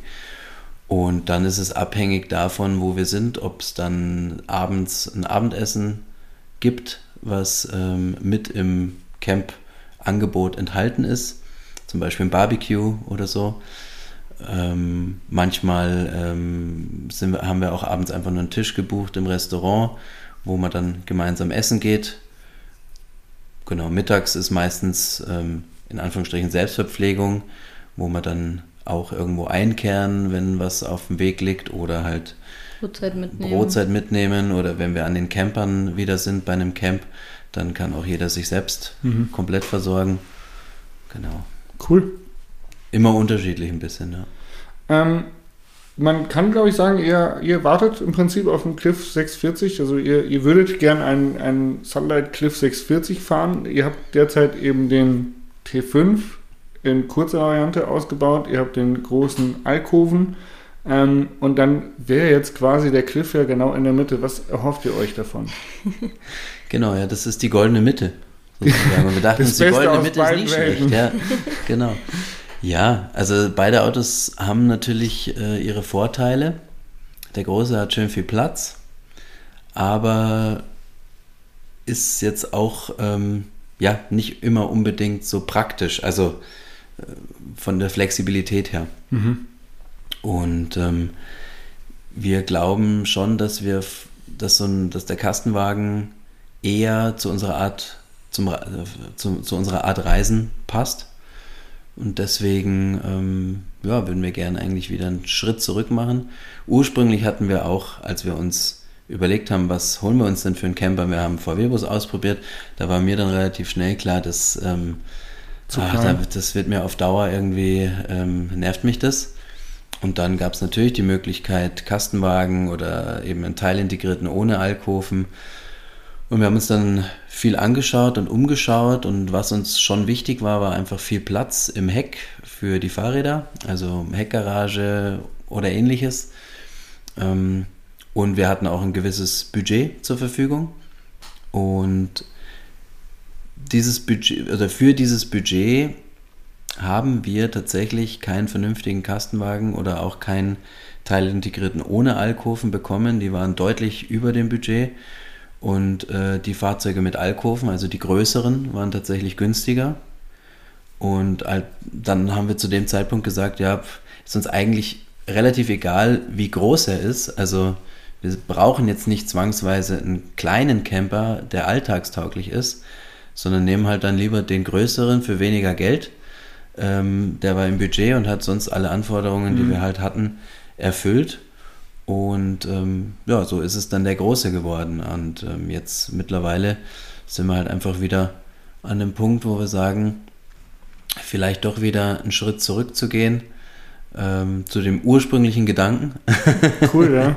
Speaker 2: Und dann ist es abhängig davon, wo wir sind, ob es dann abends ein Abendessen gibt, was ähm, mit im Camp-Angebot enthalten ist, zum Beispiel ein Barbecue oder so. Ähm, manchmal ähm, wir, haben wir auch abends einfach nur einen Tisch gebucht im Restaurant, wo man dann gemeinsam essen geht. Genau, mittags ist meistens ähm, in Anführungsstrichen Selbstverpflegung, wo man dann auch irgendwo einkehren, wenn was auf dem Weg liegt oder halt
Speaker 3: Brotzeit mitnehmen.
Speaker 2: Brotzeit mitnehmen oder wenn wir an den Campern wieder sind bei einem Camp, dann kann auch jeder sich selbst mhm. komplett versorgen. Genau.
Speaker 1: Cool.
Speaker 2: Immer unterschiedlich ein bisschen, ja.
Speaker 1: Ähm, man kann, glaube ich, sagen, ihr, ihr wartet im Prinzip auf den Cliff 640. Also ihr, ihr würdet gern einen, einen Sunlight Cliff 640 fahren. Ihr habt derzeit eben den T5 in kurzer Variante ausgebaut. Ihr habt den großen Alkoven. Ähm, und dann wäre jetzt quasi der Cliff ja genau in der Mitte. Was erhofft ihr euch davon?
Speaker 2: Genau, ja, das ist die goldene Mitte. Sozusagen. Wir dachten uns, die goldene Mitte ist nicht schlecht. Ja, genau. Ja, also beide Autos haben natürlich äh, ihre Vorteile. Der große hat schön viel Platz, aber ist jetzt auch ähm, ja nicht immer unbedingt so praktisch. Also von der Flexibilität her. Mhm. Und ähm, wir glauben schon, dass wir, dass, so ein, dass der Kastenwagen eher zu unserer Art, zum, äh, zu, zu unserer Art Reisen passt. Und deswegen ähm, ja, würden wir gerne eigentlich wieder einen Schritt zurück machen. Ursprünglich hatten wir auch, als wir uns überlegt haben, was holen wir uns denn für einen Camper, wir haben VW-Bus ausprobiert, da war mir dann relativ schnell klar, dass ähm, Ach, das wird mir auf Dauer irgendwie, ähm, nervt mich das. Und dann gab es natürlich die Möglichkeit, Kastenwagen oder eben einen Teilintegrierten ohne Alkoven. Und wir haben uns dann viel angeschaut und umgeschaut und was uns schon wichtig war, war einfach viel Platz im Heck für die Fahrräder, also Heckgarage oder ähnliches. Ähm, und wir hatten auch ein gewisses Budget zur Verfügung. Und dieses Budget, oder für dieses Budget haben wir tatsächlich keinen vernünftigen Kastenwagen oder auch keinen Teilintegrierten ohne Alkoven bekommen. Die waren deutlich über dem Budget. Und äh, die Fahrzeuge mit Alkoven, also die größeren, waren tatsächlich günstiger. Und dann haben wir zu dem Zeitpunkt gesagt, ja, ist uns eigentlich relativ egal, wie groß er ist. Also wir brauchen jetzt nicht zwangsweise einen kleinen Camper, der alltagstauglich ist, sondern nehmen halt dann lieber den größeren für weniger Geld. Ähm, der war im Budget und hat sonst alle Anforderungen, die mhm. wir halt hatten, erfüllt. Und ähm, ja, so ist es dann der Große geworden. Und ähm, jetzt mittlerweile sind wir halt einfach wieder an dem Punkt, wo wir sagen, vielleicht doch wieder einen Schritt zurückzugehen ähm, zu dem ursprünglichen Gedanken.
Speaker 1: Cool, ja.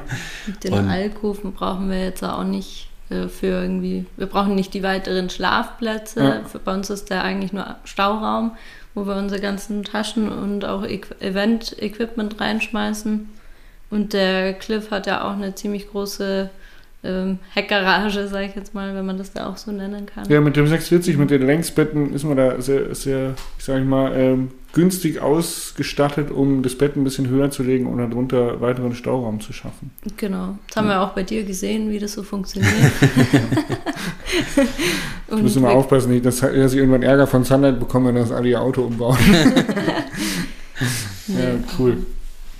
Speaker 3: Den Alkoven brauchen wir jetzt auch nicht äh, für irgendwie, wir brauchen nicht die weiteren Schlafplätze. Ja. Für, bei uns ist der eigentlich nur Stauraum, wo wir unsere ganzen Taschen und auch Event-Equipment reinschmeißen. Und der Cliff hat ja auch eine ziemlich große ähm, Heckgarage, sage ich jetzt mal, wenn man das da auch so nennen kann.
Speaker 1: Ja, mit dem 640, mit den Längsbetten ist man da sehr, sehr ich sage mal, ähm, günstig ausgestattet, um das Bett ein bisschen höher zu legen und darunter weiteren Stauraum zu schaffen.
Speaker 3: Genau. Das haben ja. wir auch bei dir gesehen, wie das so funktioniert.
Speaker 1: ich muss immer aufpassen, nicht, dass, dass ich irgendwann Ärger von Sunlight bekomme, wenn das alle ihr Auto umbauen. ja, cool.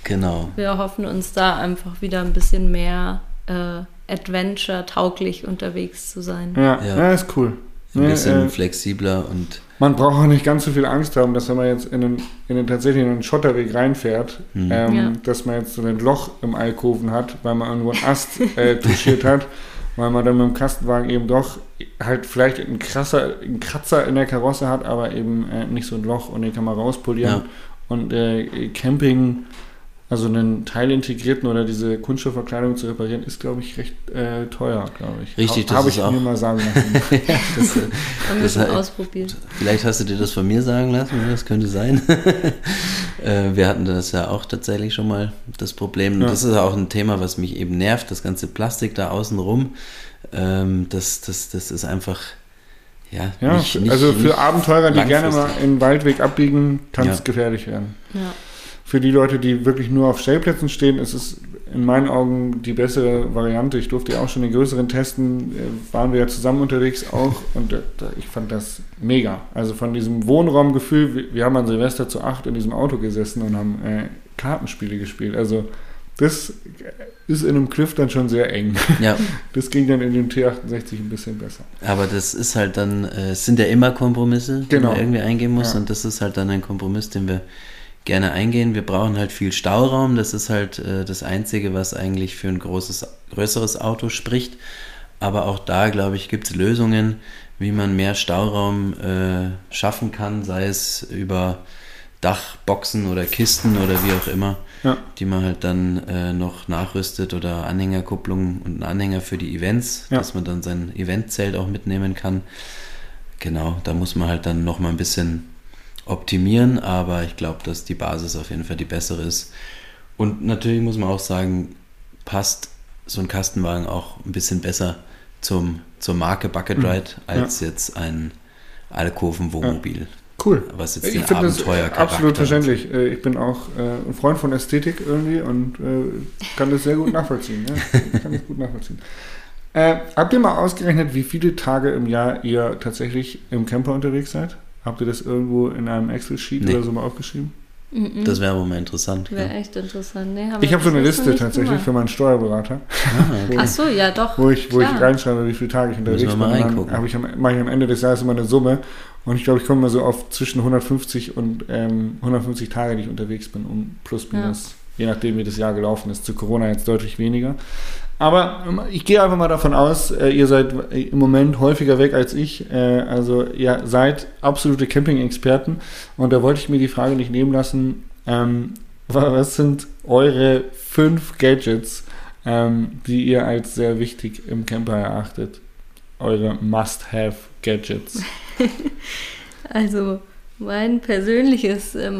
Speaker 2: Genau.
Speaker 3: Wir hoffen uns da einfach wieder ein bisschen mehr äh, Adventure-tauglich unterwegs zu sein.
Speaker 1: Ja, ja. ja ist cool.
Speaker 2: ein bisschen äh, flexibler und
Speaker 1: man braucht auch nicht ganz so viel Angst haben, dass wenn man jetzt in den, in den tatsächlich in einen Schotterweg reinfährt, mhm. ähm, ja. dass man jetzt so ein Loch im Alkoven hat, weil man irgendwo einen Ast äh, touchiert hat, weil man dann mit dem Kastenwagen eben doch halt vielleicht einen, krasser, einen Kratzer in der Karosse hat, aber eben äh, nicht so ein Loch und den kann man rauspolieren. Ja. Und äh, Camping also einen teilintegrierten oder diese Kunststoffverkleidung zu reparieren, ist, glaube ich, recht äh, teuer, glaube ich.
Speaker 2: Richtig,
Speaker 1: das Habe ich auch. mir mal sagen lassen. ja,
Speaker 3: das, Haben wir schon ausprobiert.
Speaker 2: Vielleicht hast du dir das von mir sagen lassen, das könnte sein. äh, wir hatten das ja auch tatsächlich schon mal, das Problem. Ja. das ist auch ein Thema, was mich eben nervt, das ganze Plastik da außen rum. Ähm, das, das, das ist einfach... Ja,
Speaker 1: ja nicht, nicht, also für Abenteurer, die gerne mal in den Waldweg abbiegen, kann es ja. gefährlich werden.
Speaker 3: Ja.
Speaker 1: Für die Leute, die wirklich nur auf Stellplätzen stehen, ist es in meinen Augen die bessere Variante. Ich durfte ja auch schon den größeren testen, äh, waren wir ja zusammen unterwegs auch und äh, ich fand das mega. Also von diesem Wohnraumgefühl, wir, haben an Silvester zu acht in diesem Auto gesessen und haben äh, Kartenspiele gespielt. Also das ist in einem Cliff dann schon sehr eng.
Speaker 2: Ja.
Speaker 1: Das ging dann in dem T68 ein bisschen besser.
Speaker 2: Aber das ist halt dann, äh, es sind ja immer Kompromisse, die
Speaker 1: Genau.
Speaker 2: man irgendwie eingehen muss
Speaker 1: Ja.
Speaker 2: und das ist halt dann ein Kompromiss, den wir gerne eingehen. Wir brauchen halt viel Stauraum, das ist halt äh, das Einzige, was eigentlich für ein großes, größeres Auto spricht. Aber auch da, glaube ich, gibt es Lösungen, wie man mehr Stauraum äh, schaffen kann, sei es über Dachboxen oder Kisten oder wie auch immer,
Speaker 1: Ja.
Speaker 2: die man halt dann äh, noch nachrüstet oder Anhängerkupplung und einen Anhänger für die Events,
Speaker 1: Ja.
Speaker 2: dass man dann sein Eventzelt auch mitnehmen kann. Genau, da muss man halt dann noch mal ein bisschen optimieren, aber ich glaube, dass die Basis auf jeden Fall die bessere ist. Und natürlich muss man auch sagen, passt so ein Kastenwagen auch ein bisschen besser zum, zur Marke Bucket
Speaker 1: Mhm.
Speaker 2: Ride als jetzt ein Alkoven-Wohnmobil.
Speaker 1: Cool.
Speaker 2: Was jetzt
Speaker 1: Ich
Speaker 2: den
Speaker 1: finde das absolut verständlich. Äh, Ich bin auch äh, ein Freund von Ästhetik irgendwie und äh, kann das sehr gut nachvollziehen. Ja? Ich kann das gut nachvollziehen. Äh, habt ihr mal ausgerechnet, wie viele Tage im Jahr ihr tatsächlich im Camper unterwegs seid? Habt ihr das irgendwo in einem Excel-Sheet
Speaker 2: Nee.
Speaker 1: oder so mal aufgeschrieben?
Speaker 3: Mhm.
Speaker 2: Das wäre wohl mal interessant.
Speaker 3: Wäre
Speaker 2: Ja.
Speaker 3: echt interessant. Nee, haben
Speaker 1: Ich habe so eine Liste tatsächlich
Speaker 3: gemacht.
Speaker 1: für meinen Steuerberater,
Speaker 2: Ah, okay.
Speaker 3: Ach so, ja doch.
Speaker 1: wo ich, wo ich reinschreibe, wie viele Tage ich unterwegs bin. dann
Speaker 2: reingucken.
Speaker 1: habe ich am, mache ich am Ende des Jahres immer eine Summe und ich glaube, ich komme mal so auf zwischen 150 und ähm, 150 Tage, die ich unterwegs bin, um plus minus, je nachdem wie das Jahr gelaufen ist. Zu Corona jetzt deutlich weniger. Aber ich gehe einfach mal davon aus, äh, ihr seid im Moment häufiger weg als ich. Äh, also ihr seid absolute Camping-Experten. Und da wollte ich mir die Frage nicht nehmen lassen, ähm, wa- was sind eure fünf Gadgets, ähm, die ihr als sehr wichtig im Camper erachtet? Eure Must-Have-Gadgets.
Speaker 3: Also mein persönliches äh,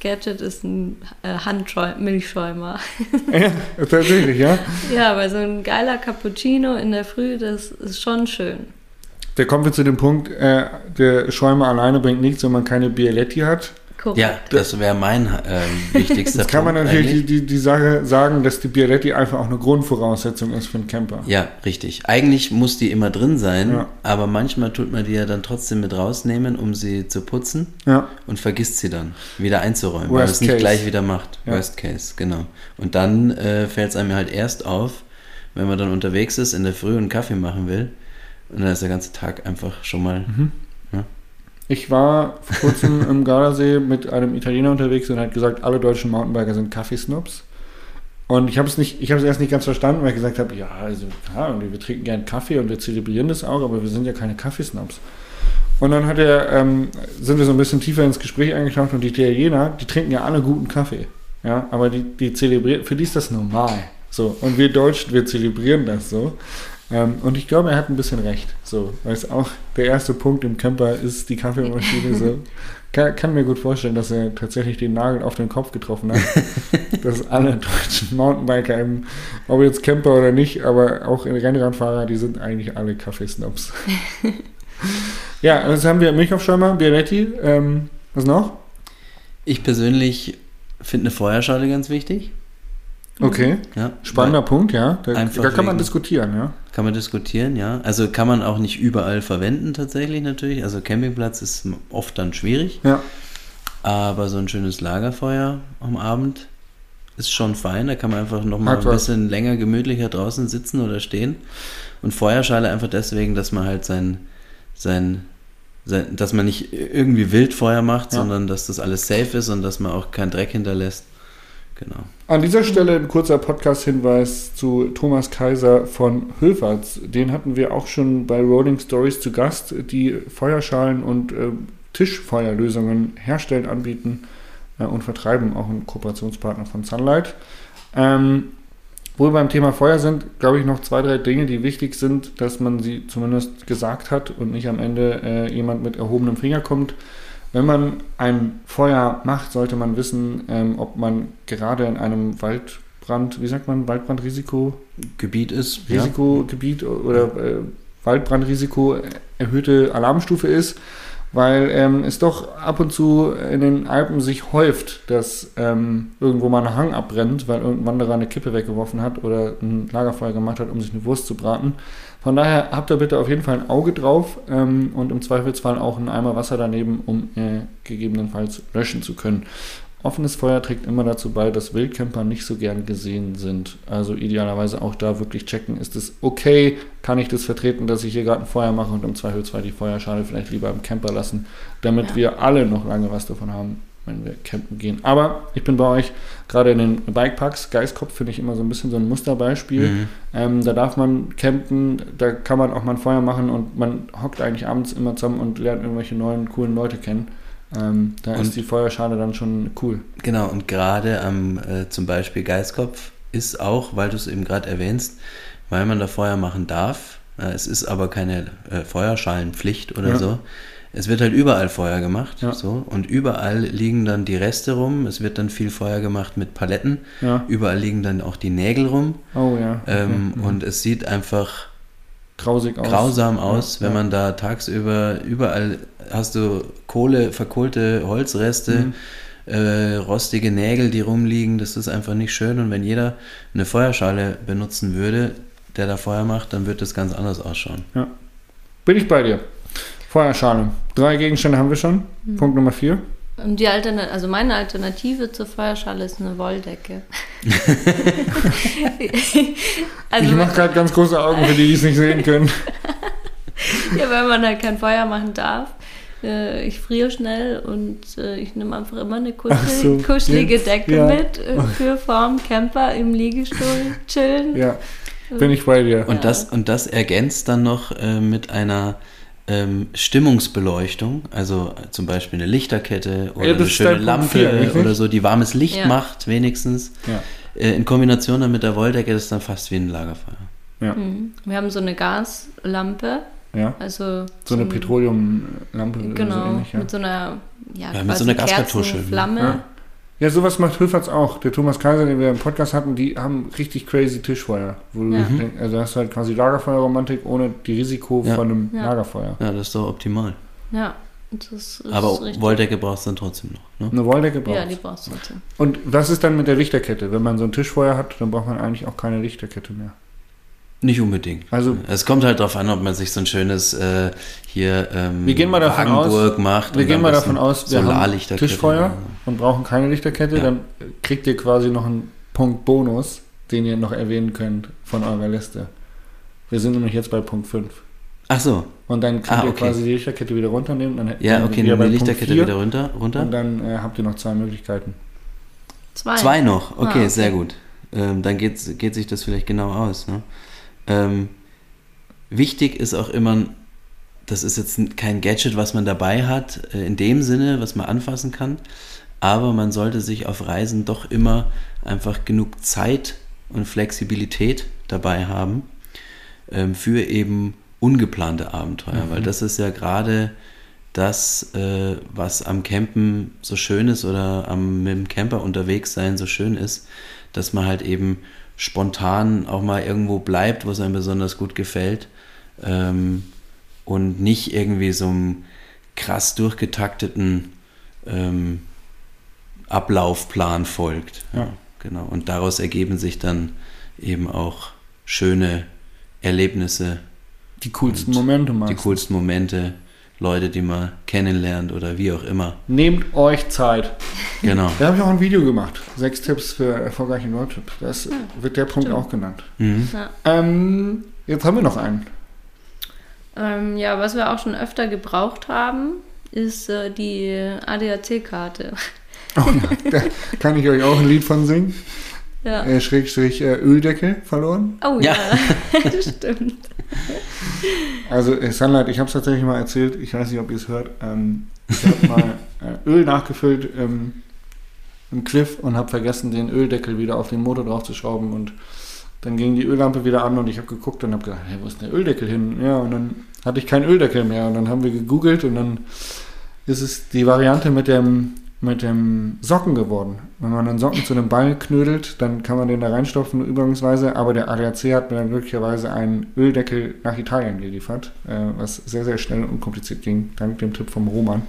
Speaker 3: Must-Have-Gadget ist ein äh, Handmilchschäumer.
Speaker 1: ja, tatsächlich, ja.
Speaker 3: ja, weil so ein geiler Cappuccino in der Früh, das ist schon schön.
Speaker 1: Da kommen wir zu dem Punkt, äh, der Schäumer alleine bringt nichts, wenn man keine Bialetti hat.
Speaker 3: Korrekt.
Speaker 2: Ja, das wäre mein ähm, wichtigster
Speaker 1: Jetzt kann man natürlich die,
Speaker 2: eigentlich.
Speaker 1: die, die Sache sagen, dass die Bialetti einfach auch eine Grundvoraussetzung ist für einen Camper.
Speaker 2: Ja, richtig. Eigentlich muss die immer drin sein,
Speaker 1: Ja.
Speaker 2: aber manchmal tut man die ja dann trotzdem mit rausnehmen, um sie zu putzen
Speaker 1: Ja,
Speaker 2: und vergisst sie dann wieder einzuräumen, weil
Speaker 1: Worst
Speaker 2: es nicht
Speaker 1: case.
Speaker 2: gleich wieder macht.
Speaker 1: Ja.
Speaker 2: Worst case, genau. Und dann äh, fällt es einem halt erst auf, wenn man dann unterwegs ist, in der Früh einen Kaffee machen will. Und dann ist der ganze Tag einfach schon mal.
Speaker 1: Mhm. Ich war vor kurzem im Gardasee mit einem Italiener unterwegs und hat gesagt, alle deutschen Mountainbiker sind Kaffeesnobs. Und ich habe es nicht, ich habe es erst nicht ganz verstanden, weil ich gesagt habe, ja, also klar, wir trinken gern Kaffee und wir zelebrieren das auch, aber wir sind ja keine Kaffeesnobs. Und dann er, ähm, sind wir so ein bisschen tiefer ins Gespräch eingetaucht und die Italiener, die trinken ja alle guten Kaffee. Ja, aber die, die zelebrieren, für die ist das normal. So. Und wir Deutschen, wir zelebrieren das so. Ähm, und ich glaube, er hat ein bisschen recht. So, weil es auch der erste Punkt im Camper ist die Kaffeemaschine. so. Kann, kann mir gut vorstellen, dass er tatsächlich den Nagel auf den Kopf getroffen hat. dass alle deutschen Mountainbiker, im, ob jetzt Camper oder nicht, aber auch Rennradfahrer, die sind eigentlich alle Kaffeesnobs. ja, also haben wir Milchaufschäumer, Bialetti. Ähm, was noch?
Speaker 2: Ich persönlich finde eine Feuerschale ganz wichtig.
Speaker 1: Okay,
Speaker 2: Ja,
Speaker 1: spannender Punkt, ja. Da, da kann man diskutieren, ja.
Speaker 2: Kann man diskutieren, ja. Also kann man auch nicht überall verwenden tatsächlich natürlich. Also Campingplatz ist oft dann schwierig.
Speaker 1: Ja,
Speaker 2: Aber so ein schönes Lagerfeuer am Abend ist schon fein. Da kann man einfach nochmal
Speaker 1: Hat
Speaker 2: ein
Speaker 1: was.
Speaker 2: bisschen länger gemütlicher draußen sitzen oder stehen. Und Feuerschale einfach deswegen, dass man halt sein, sein, sein dass man nicht irgendwie Wildfeuer macht,
Speaker 1: Ja.
Speaker 2: sondern dass das alles safe ist und dass man auch keinen Dreck hinterlässt. Genau.
Speaker 1: An dieser Stelle ein kurzer Podcast-Hinweis zu Thomas Kaiser von Höferts. Den hatten wir auch schon bei Rolling Stories zu Gast, die Feuerschalen und äh, Tischfeuerlösungen herstellen, anbieten äh, und vertreiben, auch ein Kooperationspartner von Sunlight. Ähm, wo wir beim Thema Feuer sind, glaube ich, noch zwei, drei Dinge, die wichtig sind, dass man sie zumindest gesagt hat und nicht am Ende äh, jemand mit erhobenem Finger kommt. Wenn man ein Feuer macht, sollte man wissen, ähm, ob man gerade in einem Waldbrand, wie sagt man, Waldbrandrisiko,
Speaker 2: Gebiet ist. ja.
Speaker 1: Risikogebiet oder äh, Waldbrandrisiko erhöhte Alarmstufe ist. weil ähm, es doch ab und zu in den Alpen sich häuft, dass ähm, irgendwo mal ein Hang abbrennt, weil irgendein Wanderer eine Kippe weggeworfen hat oder ein Lagerfeuer gemacht hat, um sich eine Wurst zu braten. Von daher habt ihr bitte auf jeden Fall ein Auge drauf ähm, und im Zweifelsfall auch einen Eimer Wasser daneben, um äh, gegebenenfalls löschen zu können. Offenes Feuer trägt immer dazu bei, dass Wildcamper nicht so gern gesehen sind. Also idealerweise auch da wirklich checken, ist es okay, kann ich das vertreten, dass ich hier gerade ein Feuer mache und im Zweifelsfall die Feuerschale vielleicht lieber im Camper lassen, damit
Speaker 3: Ja.
Speaker 1: wir alle noch lange was davon haben, wenn wir campen gehen. Aber ich bin bei euch, gerade in den Bikeparks, Geistkopf finde ich immer so ein bisschen so ein Musterbeispiel.
Speaker 2: Mhm.
Speaker 1: Ähm, da darf man campen, da kann man auch mal ein Feuer machen und man hockt eigentlich abends immer zusammen und lernt irgendwelche neuen, coolen Leute kennen. Ähm, da
Speaker 2: Und-
Speaker 1: ist die Feuerschale dann schon cool.
Speaker 2: Genau, und gerade am äh, zum Beispiel Geiskopf ist auch, weil du es eben gerade erwähnst, weil man da Feuer machen darf. Äh, es ist aber keine äh, Feuerschalenpflicht oder
Speaker 1: Ja.
Speaker 2: so. Es wird halt überall Feuer gemacht.
Speaker 1: Ja.
Speaker 2: So, und überall liegen dann die Reste rum. Es wird dann viel Feuer gemacht mit Paletten.
Speaker 1: Ja.
Speaker 2: Überall liegen dann auch die Nägel rum.
Speaker 1: Oh ja.
Speaker 2: Ähm,
Speaker 1: Okay. Mhm.
Speaker 2: Und es sieht einfach
Speaker 1: grausig aus.
Speaker 2: grausam aus,
Speaker 1: Ja,
Speaker 2: wenn
Speaker 1: ja.
Speaker 2: man da tagsüber überall hast du Kohle, verkohlte Holzreste,
Speaker 1: Mhm.
Speaker 2: äh, rostige Nägel, die rumliegen. Das ist einfach nicht schön. Und wenn jeder eine Feuerschale benutzen würde, der da Feuer macht, dann wird das ganz anders ausschauen.
Speaker 1: Bin ich bei dir. Feuerschale. Drei Gegenstände haben wir schon.
Speaker 3: Mhm.
Speaker 1: Punkt Nummer vier.
Speaker 3: Und die Altern also meine Alternative zur Feuerschale ist eine Wolldecke. also
Speaker 1: ich mache gerade ganz große Augen für die, die es nicht sehen können.
Speaker 3: ja, wenn man halt kein Feuer machen darf. Äh, ich friere schnell und äh, ich nehme einfach immer eine kuschel,
Speaker 1: Ach so,
Speaker 3: kuschelige
Speaker 1: jetzt,
Speaker 3: Decke
Speaker 1: ja.
Speaker 3: mit äh, für vorm Camper im Liegestuhl chillen.
Speaker 1: Ja, bin ich bei dir.
Speaker 2: Und,
Speaker 3: Ja.
Speaker 2: das, und das ergänzt dann noch mit einer ähm, Stimmungsbeleuchtung, also zum Beispiel eine Lichterkette oder
Speaker 1: Ja,
Speaker 2: eine schöne Lampe oder so, die warmes Licht
Speaker 3: Ja.
Speaker 2: macht wenigstens.
Speaker 1: Ja.
Speaker 2: Äh, in Kombination dann mit der Wolldecke, das ist dann fast wie ein Lagerfeuer.
Speaker 3: Mhm. Wir haben so eine Gaslampe,
Speaker 1: Ja.
Speaker 3: also
Speaker 1: So eine Petroleumlampe oder so
Speaker 3: Genau,
Speaker 1: ähnlich. Ja.
Speaker 3: mit so einer ja,
Speaker 2: Ja, mit so einer Gaskartusche.
Speaker 3: Kerzenflamme.
Speaker 1: Ja. ja, sowas macht Höferts auch. Der Thomas Kaiser, den wir im Podcast hatten, die haben richtig crazy Tischfeuer. Wo du
Speaker 3: Ja.
Speaker 1: denk, also hast du halt quasi Lagerfeuerromantik ohne die Risiko
Speaker 2: Ja.
Speaker 1: von einem
Speaker 3: Ja.
Speaker 1: Lagerfeuer.
Speaker 2: Ja, das ist doch optimal.
Speaker 3: Ja, das ist
Speaker 2: Aber
Speaker 3: richtig.
Speaker 2: Wolldecke brauchst du dann trotzdem noch. Ne?
Speaker 1: Eine Wolldecke braucht
Speaker 3: Ja, die brauchst du trotzdem.
Speaker 1: Und was ist dann mit der Lichterkette? Wenn man so ein Tischfeuer hat, dann braucht man eigentlich auch keine Lichterkette mehr.
Speaker 2: Nicht unbedingt.
Speaker 1: Also
Speaker 2: Es kommt halt darauf an, ob man sich so ein schönes äh, hier ähm,
Speaker 1: Wir gehen mal davon
Speaker 2: Wagenburg macht.
Speaker 1: wir
Speaker 2: und
Speaker 1: gehen mal davon aus, wir haben. Tischfeuer und brauchen keine Lichterkette,
Speaker 2: Ja.
Speaker 1: dann kriegt ihr quasi noch einen Punkt Bonus, den ihr noch erwähnen könnt von eurer Liste. Wir sind nämlich jetzt bei Punkt 5.
Speaker 2: Ach so.
Speaker 1: Und dann könnt
Speaker 2: Ah,
Speaker 1: ihr
Speaker 2: okay.
Speaker 1: quasi die Lichterkette wieder runternehmen. Dann
Speaker 2: Ja, okay,
Speaker 1: bei
Speaker 2: die
Speaker 1: Punkt
Speaker 2: Lichterkette
Speaker 1: vier
Speaker 2: wieder runter. runter.
Speaker 1: Und dann äh, habt ihr noch zwei Möglichkeiten.
Speaker 3: Zwei.
Speaker 2: Zwei noch. Okay,
Speaker 3: Ah, okay.
Speaker 2: sehr gut. Ähm, dann geht's, geht sich das vielleicht genau aus. Ne? Ähm, wichtig ist auch immer, das ist jetzt kein Gadget, was man dabei hat, äh, in dem Sinne, was man anfassen kann, aber man sollte sich auf Reisen doch immer einfach genug Zeit und Flexibilität dabei haben ähm, für eben ungeplante Abenteuer,
Speaker 1: Mhm.
Speaker 2: weil das ist ja gerade das, äh, was am Campen so schön ist oder am mit dem Camper unterwegs sein so schön ist, dass man halt eben spontan auch mal irgendwo bleibt, wo es einem besonders gut gefällt ähm, und nicht irgendwie so einem krass durchgetakteten ähm, Ablaufplan folgt.
Speaker 1: Ja.
Speaker 2: Genau. Und daraus ergeben sich dann eben auch schöne Erlebnisse,
Speaker 1: Die coolsten Momente
Speaker 2: die
Speaker 1: mal.
Speaker 2: coolsten Momente, Leute, die man kennenlernt oder wie auch immer.
Speaker 1: Nehmt euch Zeit.
Speaker 2: Genau.
Speaker 1: Da habe ich auch ein Video gemacht. Sechs Tipps für erfolgreichen Roadtrip. Das wird der Punkt
Speaker 3: stimmt.
Speaker 1: auch genannt.
Speaker 2: Mhm.
Speaker 3: Ja.
Speaker 1: Ähm, jetzt haben wir noch einen.
Speaker 3: Ähm, ja, was wir auch schon öfter gebraucht haben, ist äh, die ADAC-Karte.
Speaker 1: Oh ja, da kann ich euch auch ein Lied von singen.
Speaker 3: Ja.
Speaker 1: Äh, Schrägstrich äh, Öldecke verloren.
Speaker 3: Oh
Speaker 2: Ja.
Speaker 3: ja, stimmt.
Speaker 1: Also äh, Sunlight, ich habe es tatsächlich mal erzählt. Ich weiß nicht, ob ihr es hört. Ähm, ich habe mal äh, Öl nachgefüllt ähm, im Cliff und habe vergessen, den Öldeckel wieder auf den Motor draufzuschrauben. Und dann ging die Öllampe wieder an und ich habe geguckt und habe gedacht, hey, wo ist denn der Öldeckel hin? Ja, und dann hatte ich keinen Öldeckel mehr. Und dann haben wir gegoogelt und dann ist es die Variante mit dem mit dem Socken geworden. Wenn man einen Socken zu einem Ball knödelt, dann kann man den da reinstopfen übungsweise, aber der ADAC hat mir dann glücklicherweise einen Öldeckel nach Italien geliefert, äh, was sehr, sehr schnell und unkompliziert ging, dank dem Tipp vom Roman.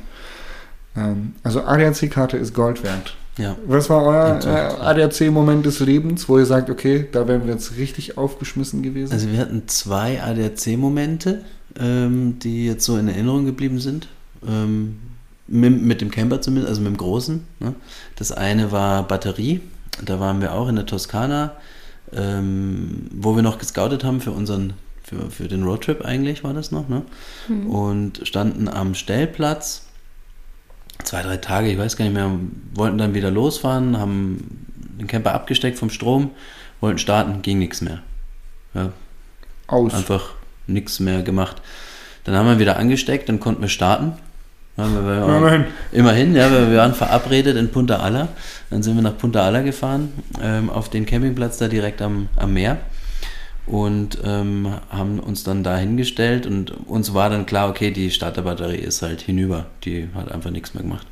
Speaker 1: Ähm, also ADAC-Karte ist Gold wert.
Speaker 2: Ja.
Speaker 1: Was war euer äh, ADAC-Moment des Lebens, wo ihr sagt, okay, da wären wir jetzt richtig aufgeschmissen gewesen?
Speaker 2: Also wir hatten zwei ADAC-Momente, ähm, die jetzt so in Erinnerung geblieben sind. Ähm, mit, mit, dem Camper zumindest, also mit dem großen. Ne? Das eine war Batterie. Da waren wir auch in der Toskana, ähm, wo wir noch gescoutet haben für unseren, für, für den Roadtrip eigentlich war das noch, ne? Mhm. Und standen am Stellplatz zwei, drei Tage, ich weiß gar nicht mehr, wollten dann wieder losfahren, haben den Camper abgesteckt vom Strom, wollten starten, ging nichts mehr. Ja. Aus. Einfach nichts mehr gemacht. Dann haben wir wieder angesteckt, dann konnten wir starten. Ja, wir immerhin. Immerhin, ja, wir waren verabredet in Punta Alla. Dann sind wir nach Punta Alla gefahren, ähm, auf den Campingplatz da direkt am, am Meer und ähm, haben uns dann da hingestellt und uns war dann klar, okay, die Starterbatterie ist halt hinüber, die hat einfach nichts mehr gemacht.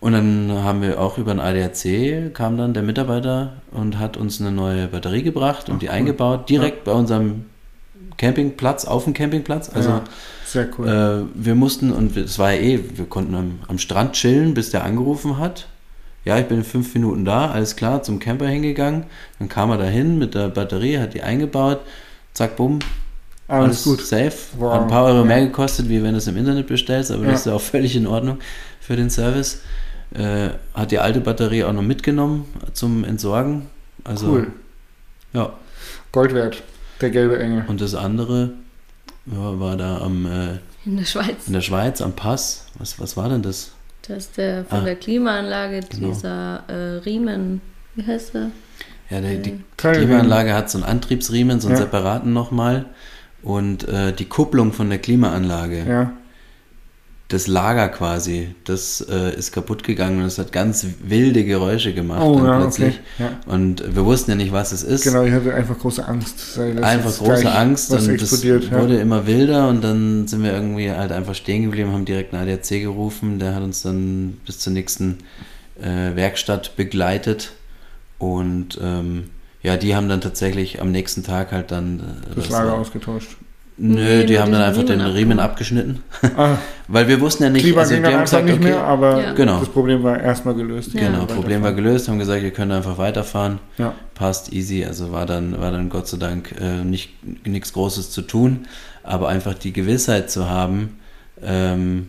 Speaker 2: Und dann haben wir auch über den ADAC, kam dann der Mitarbeiter und hat uns eine neue Batterie gebracht und Ach, die cool. eingebaut, direkt ja. bei unserem Campingplatz, auf dem Campingplatz. Also ja,
Speaker 1: sehr cool.
Speaker 2: Äh, wir mussten, und es war ja eh, wir konnten am, am Strand chillen, bis der angerufen hat ja, ich bin in fünf Minuten da, alles klar, zum Camper hingegangen. Dann kam er dahin mit der Batterie, hat die eingebaut, zack, bumm.
Speaker 1: Alles, alles gut.
Speaker 2: Safe. Wow. Hat ein paar Euro ja. mehr gekostet, wie wenn du es im Internet bestellst, aber ja. das ist ja auch völlig in Ordnung für den Service. Äh, hat die alte Batterie auch noch mitgenommen zum Entsorgen. Also, cool. Ja.
Speaker 1: Gold wert, der gelbe Engel.
Speaker 2: Und das andere ja, war da am. Äh,
Speaker 3: in der Schweiz.
Speaker 2: In der Schweiz, am Pass. Was, was war denn das?
Speaker 3: Das ist der von ah, der Klimaanlage, genau. dieser äh, Riemen, wie heißt der?
Speaker 2: Ja, der, die äh, Klimaanlage hat so einen Antriebsriemen, so einen ja. separaten nochmal. Und äh, die Kupplung von der Klimaanlage,
Speaker 1: ja.
Speaker 2: Das Lager quasi, das äh, ist kaputt gegangen und es hat ganz wilde Geräusche gemacht
Speaker 1: oh, ja, plötzlich.
Speaker 2: Okay. Ja. Und wir wussten ja nicht, was es ist.
Speaker 1: Genau, ich hatte einfach große Angst.
Speaker 2: Einfach große Angst und es wurde immer wilder und dann sind wir irgendwie halt einfach stehen geblieben, haben direkt einen ADAC gerufen, der hat uns dann bis zur nächsten äh, Werkstatt begleitet und ähm, ja, die haben dann tatsächlich am nächsten Tag halt dann.
Speaker 1: Äh, das, das Lager ausgetauscht.
Speaker 2: Nö, die haben dann einfach Riemen den Riemen abgeschnitten. Ah. Weil wir wussten ja nicht,
Speaker 1: Klima also die haben gesagt, nicht okay, mehr, aber
Speaker 2: ja. genau.
Speaker 1: das Problem war erstmal gelöst.
Speaker 2: Genau, Problem war gelöst, haben gesagt, ihr könnt einfach weiterfahren. Ja. Passt easy, also war dann, war dann Gott sei Dank äh, nicht nichts Großes zu tun, aber einfach die Gewissheit zu haben, ähm,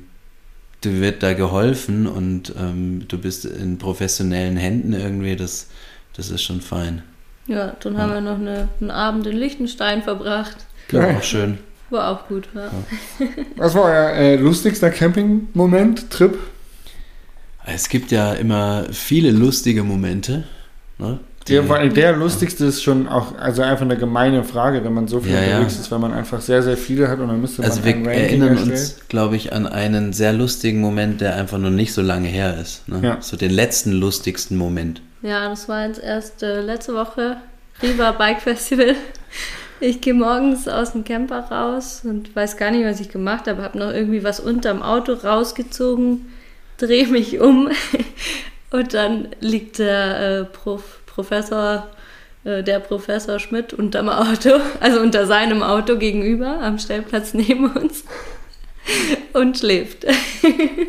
Speaker 2: du wird da geholfen und ähm, du bist in professionellen Händen irgendwie, das, das ist schon fein.
Speaker 3: Ja, dann haben wir noch eine, einen Abend in Liechtenstein verbracht.
Speaker 2: War auch schön.
Speaker 3: War auch gut, ja.
Speaker 1: ja. Was war euer äh, lustigster Camping-Moment, Trip?
Speaker 2: Es gibt ja immer viele lustige Momente. Ne?
Speaker 1: Der, der lustigste ist schon auch, also einfach eine gemeine Frage, wenn man so viel ja, unterwegs ja. ist, weil man einfach sehr, sehr viele hat und dann müsste
Speaker 2: man Also wir erinnern erstellen. uns, glaube ich, an einen sehr lustigen Moment, der einfach noch nicht so lange her ist. Ne? Ja. So den letzten lustigsten Moment.
Speaker 3: Ja, das war jetzt erst äh, letzte Woche Riva Bike Festival. Ich gehe morgens aus dem Camper raus und weiß gar nicht, was ich gemacht habe. Habe noch irgendwie was unterm Auto rausgezogen, drehe mich um und dann liegt der äh, Prof, Professor, äh, der Professor Schmidt unterm Auto, also unter seinem Auto gegenüber am Stellplatz neben uns und schläft.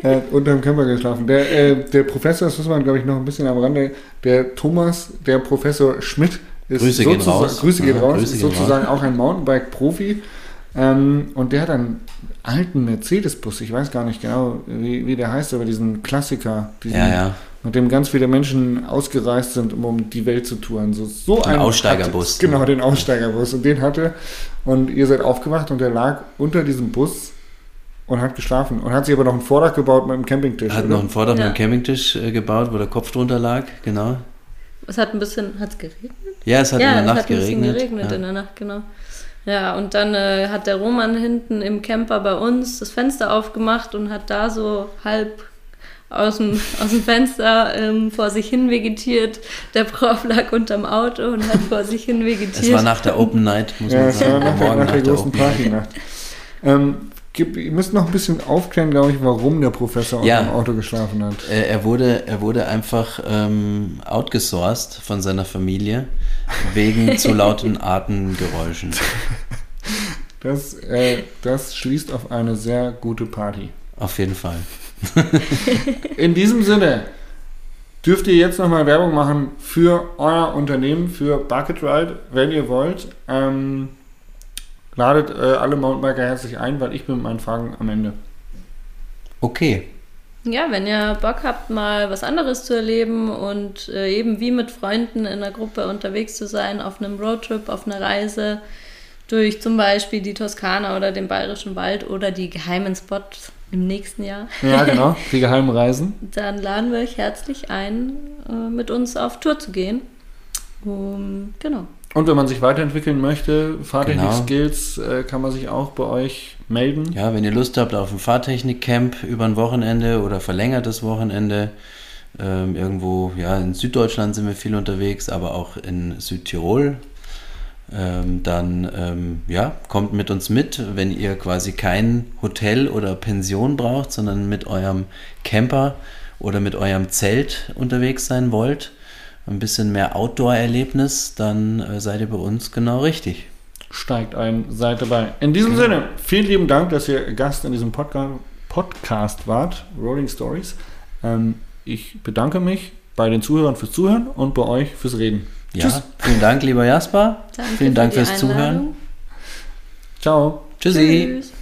Speaker 1: er hat unter dem Camper geschlafen. Der, äh, der Professor, das muss man glaube ich noch ein bisschen am Rande, der Thomas, der Professor Schmidt,
Speaker 2: Grüße gehen raus.
Speaker 1: Grüße gehen raus. Grüße ist sozusagen raus. auch ein Mountainbike-Profi. Ähm, und der hat einen alten Mercedes-Bus, ich weiß gar nicht genau, wie, wie der heißt, aber diesen Klassiker, diesen,
Speaker 2: ja, ja.
Speaker 1: mit dem ganz viele Menschen ausgereist sind, um, um die Welt zu touren. So, so
Speaker 2: ein Aussteigerbus.
Speaker 1: Hatte, genau, den Aussteigerbus. Und den hatte. Und ihr seid aufgewacht und der lag unter diesem Bus und hat geschlafen. Und hat sich aber noch ein Vordach gebaut mit einem Campingtisch.
Speaker 2: Hat oder? noch ein Vordach ja. mit einem Campingtisch äh, gebaut, wo der Kopf drunter lag, genau.
Speaker 3: Es hat ein bisschen, hat es geregnet?
Speaker 2: Ja, es hat
Speaker 3: ja,
Speaker 2: in der Nacht
Speaker 3: geregnet.
Speaker 2: Ja, es hat
Speaker 3: ein bisschen geregnet ja. in der Nacht, genau. Ja, und dann äh, hat der Roman hinten im Camper bei uns das Fenster aufgemacht und hat da so halb aus dem, aus dem Fenster ähm, vor sich hin vegetiert. Der Prof lag unterm Auto und hat vor sich hin vegetiert.
Speaker 2: Es war nach der Open Night, muss ja, man sagen.
Speaker 1: Ja, nach, der, nach der großen Partynacht. Ähm, gib, ihr müsst noch ein bisschen aufklären, glaube ich, warum der Professor
Speaker 2: Ja.
Speaker 1: im Auto geschlafen hat.
Speaker 2: Er, wurde, er wurde einfach ähm, outgesourced von seiner Familie wegen zu lauten Atemgeräuschen.
Speaker 1: Das, äh, das schließt auf eine sehr gute Party.
Speaker 2: Auf jeden Fall.
Speaker 1: In diesem Sinne dürft ihr jetzt nochmal Werbung machen für euer Unternehmen, für Bucket Ride, wenn ihr wollt. Ähm, ladet äh, alle Mountainbiker herzlich ein, weil ich bin mit meinen Fragen am Ende.
Speaker 2: Okay.
Speaker 3: Ja, wenn ihr Bock habt, mal was anderes zu erleben und äh, eben wie mit Freunden in einer Gruppe unterwegs zu sein, auf einem Roadtrip, auf einer Reise durch zum Beispiel die Toskana oder den Bayerischen Wald oder die geheimen Spots im nächsten Jahr,
Speaker 1: Ja, genau. Die geheimen Reisen.
Speaker 3: dann laden wir euch herzlich ein, äh, mit uns auf Tour zu gehen. Um, genau.
Speaker 1: Und wenn man sich weiterentwickeln möchte,
Speaker 2: Genau.
Speaker 1: Fahrtechnik-Skills, äh, kann man sich auch bei euch melden.
Speaker 2: Ja, wenn ihr Lust habt auf ein Fahrtechnik-Camp über ein Wochenende oder verlängertes Wochenende, ähm, irgendwo, ja, in Süddeutschland sind wir viel unterwegs, aber auch in Südtirol, ähm, dann, ähm, ja, kommt mit uns mit, wenn ihr quasi kein Hotel oder Pension braucht, sondern mit eurem Camper oder mit eurem Zelt unterwegs sein wollt, ein bisschen mehr Outdoor-Erlebnis, dann äh, seid ihr bei uns genau richtig.
Speaker 1: Steigt ein, seid dabei. In diesem Sinne, vielen lieben Dank, dass ihr Gast in diesem Podca Podcast wart, Rolling Stories. Ähm, ich bedanke mich bei den Zuhörern fürs Zuhören und bei euch fürs Reden.
Speaker 2: Ja,
Speaker 1: Tschüss.
Speaker 2: vielen Dank, lieber Jasper.
Speaker 3: Danke
Speaker 2: vielen Dank
Speaker 3: für
Speaker 2: fürs Zuhören.
Speaker 3: Einladung.
Speaker 1: Ciao.
Speaker 2: Tschüssi.
Speaker 3: Tschüss.